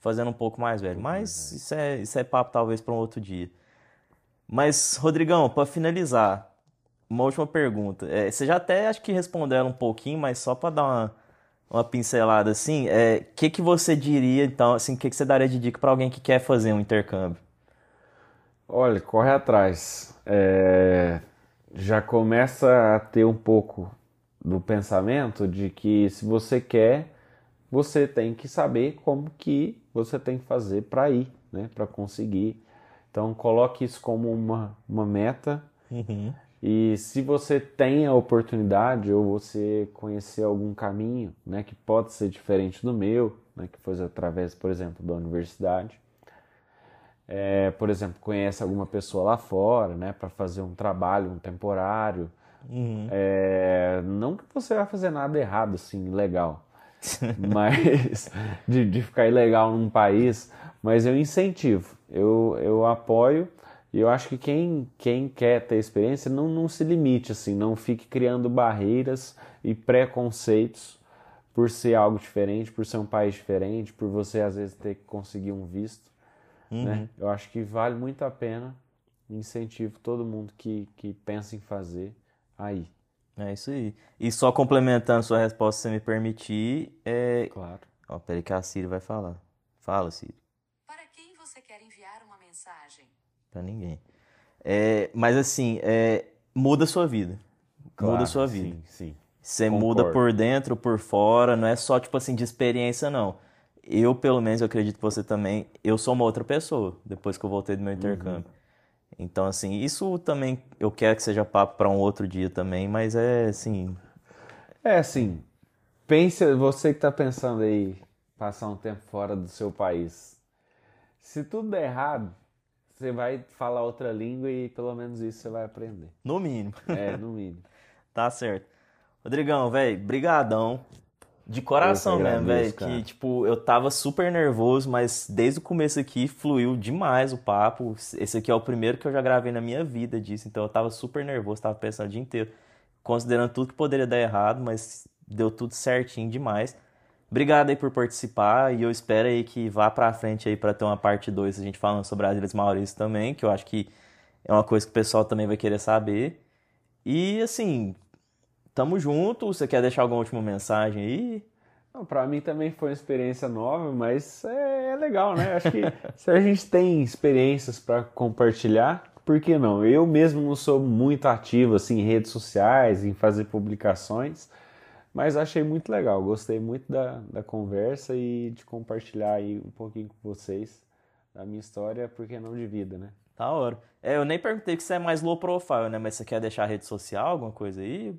Speaker 1: fazendo um pouco mais velho. Mas isso é, isso é papo, talvez, para um outro dia. Mas, Rodrigão, para finalizar, uma última pergunta. É, você já até acho que respondeu um pouquinho, mas só para dar uma uma pincelada assim, é, que que você diria então, assim, que que você daria de dica para alguém que quer fazer um intercâmbio?
Speaker 2: Olha, corre atrás. É, já começa a ter um pouco do pensamento de que se você quer, você tem que saber como que você tem que fazer para ir, né, para conseguir. Então coloque isso como uma, uma meta.
Speaker 1: Uhum.
Speaker 2: E se você tem a oportunidade ou você conhecer algum caminho, né, que pode ser diferente do meu, né, que foi através, por exemplo, da universidade, é, por exemplo, conhece alguma pessoa lá fora, né, para fazer um trabalho, um temporário,
Speaker 1: Uhum.
Speaker 2: é, não que você vai fazer nada errado, assim, legal, mas [laughs] de, de ficar ilegal num país, mas eu incentivo, eu, eu apoio e eu acho que quem, quem quer ter experiência não, não se limite, assim, não fique criando barreiras e preconceitos por ser algo diferente, por ser um país diferente, por você às vezes ter que conseguir um visto, né? Eu acho que vale muito a pena, incentivo todo mundo que, que pensa em fazer aí,
Speaker 1: É isso aí. E só complementando sua resposta, se você me permitir, é...
Speaker 2: claro.
Speaker 1: Ó, peraí que a Siri vai falar. Fala, Siri.
Speaker 5: Para quem você quer enviar uma mensagem?
Speaker 1: Pra ninguém. É, mas assim, é, muda a sua vida. muda a
Speaker 2: Claro,
Speaker 1: sua vida.
Speaker 2: Sim, sim.
Speaker 1: Você
Speaker 2: Concordo.
Speaker 1: muda por dentro, por fora, não é só tipo assim de experiência, não. Eu, pelo menos, eu acredito que você também, eu sou uma outra pessoa depois que eu voltei do meu intercâmbio. Então, assim, isso também eu quero que seja papo para um outro dia também, mas é assim,
Speaker 2: É assim, pense, você que está pensando aí passar um tempo fora do seu país. Se tudo der errado, você vai falar outra língua e pelo menos isso você vai aprender.
Speaker 1: no mínimo.
Speaker 2: É, [laughs] no mínimo.
Speaker 1: Tá certo. Rodrigão, velho, brigadão. De coração mesmo, velho. Que, tipo, eu tava super nervoso, mas desde o começo aqui fluiu demais o papo. Esse aqui é o primeiro que eu já gravei na minha vida disso, então eu tava super nervoso, tava pensando o dia inteiro, considerando tudo que poderia dar errado, mas deu tudo certinho demais. Obrigado aí por participar e eu espero aí que vá pra frente aí pra ter uma parte 2, a gente falando sobre as Ilhas Maurício também, que eu acho que é uma coisa que o pessoal também vai querer saber. E assim, tamo junto. Você quer deixar alguma última mensagem aí?
Speaker 2: Pra mim também foi uma experiência nova, mas é, é legal, né? Acho que [laughs] se a gente tem experiências para compartilhar, por que não? Eu mesmo não sou muito ativo assim, em redes sociais, em fazer publicações, mas achei muito legal. Gostei muito da, da conversa e de compartilhar aí um pouquinho com vocês da minha história, por que não de vida, né?
Speaker 1: Da hora. É, eu nem perguntei que você é mais low profile, né? Mas você quer deixar rede social, alguma coisa aí?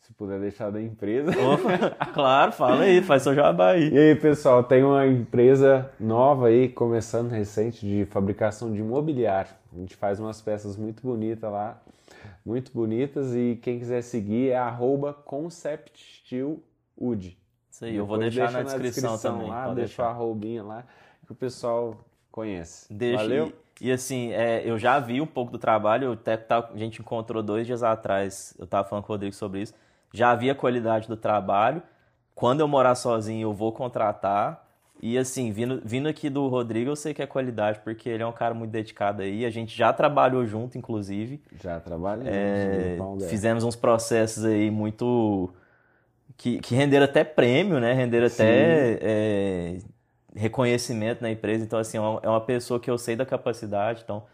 Speaker 2: Se puder deixar da empresa.
Speaker 1: Ô, [laughs] claro, fala aí, faz seu jabá aí.
Speaker 2: E aí, pessoal, tem uma empresa nova aí, começando recente, de fabricação de mobiliário. A gente faz umas peças muito bonitas lá, muito bonitas, e quem quiser seguir é arroba.
Speaker 1: Isso aí, eu vou deixar
Speaker 2: deixa
Speaker 1: na descrição, também.
Speaker 2: lá, deixa
Speaker 1: deixar.
Speaker 2: a arrobinha lá, que o pessoal conhece.
Speaker 1: Deixa
Speaker 2: Valeu?
Speaker 1: E, e assim, é, eu já vi um pouco do trabalho, até tá- a gente encontrou dois dias atrás, eu tava falando com o Rodrigo sobre isso. Já vi a qualidade do trabalho. Quando eu morar sozinho, eu vou contratar. E assim, vindo, vindo aqui do Rodrigo, eu sei que é qualidade, porque ele é um cara muito dedicado aí. A gente já trabalhou junto, inclusive.
Speaker 2: Já trabalhamos.
Speaker 1: É,
Speaker 2: Pão Dez.
Speaker 1: fizemos uns processos aí muito. que, que renderam até prêmio, né? Renderam até é, reconhecimento na empresa. Então, assim, é uma, é uma pessoa que eu sei da capacidade. Então,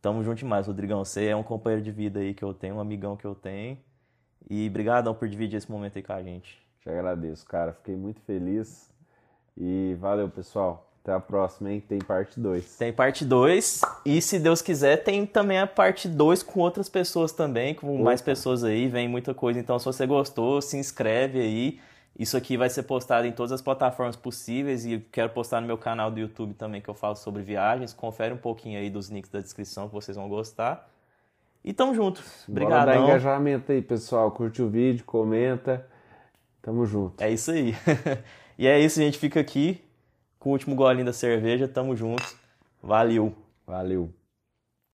Speaker 1: tamo junto demais, Rodrigão. Você é um companheiro de vida aí que eu tenho, um amigão que eu tenho. E brigadão por dividir esse momento aí com a gente.
Speaker 2: Te agradeço, cara. Fiquei muito feliz. E valeu, pessoal. Até a próxima, hein? Tem parte 2.
Speaker 1: Tem parte 2 e se Deus quiser tem também a parte 2 com outras pessoas também, com mais pessoas aí, vem muita coisa. Então se você gostou, se inscreve aí. Isso aqui vai ser postado em todas as plataformas possíveis e quero postar no meu canal do YouTube também que eu falo sobre viagens. Confere um pouquinho aí dos links da descrição que vocês vão gostar. E tamo junto.
Speaker 2: Bora dar engajamento aí, pessoal. Curte o vídeo, comenta. Tamo junto.
Speaker 1: É isso aí. [laughs] e é isso, a gente fica aqui com o último golinho da cerveja. Tamo junto. Valeu.
Speaker 2: Valeu.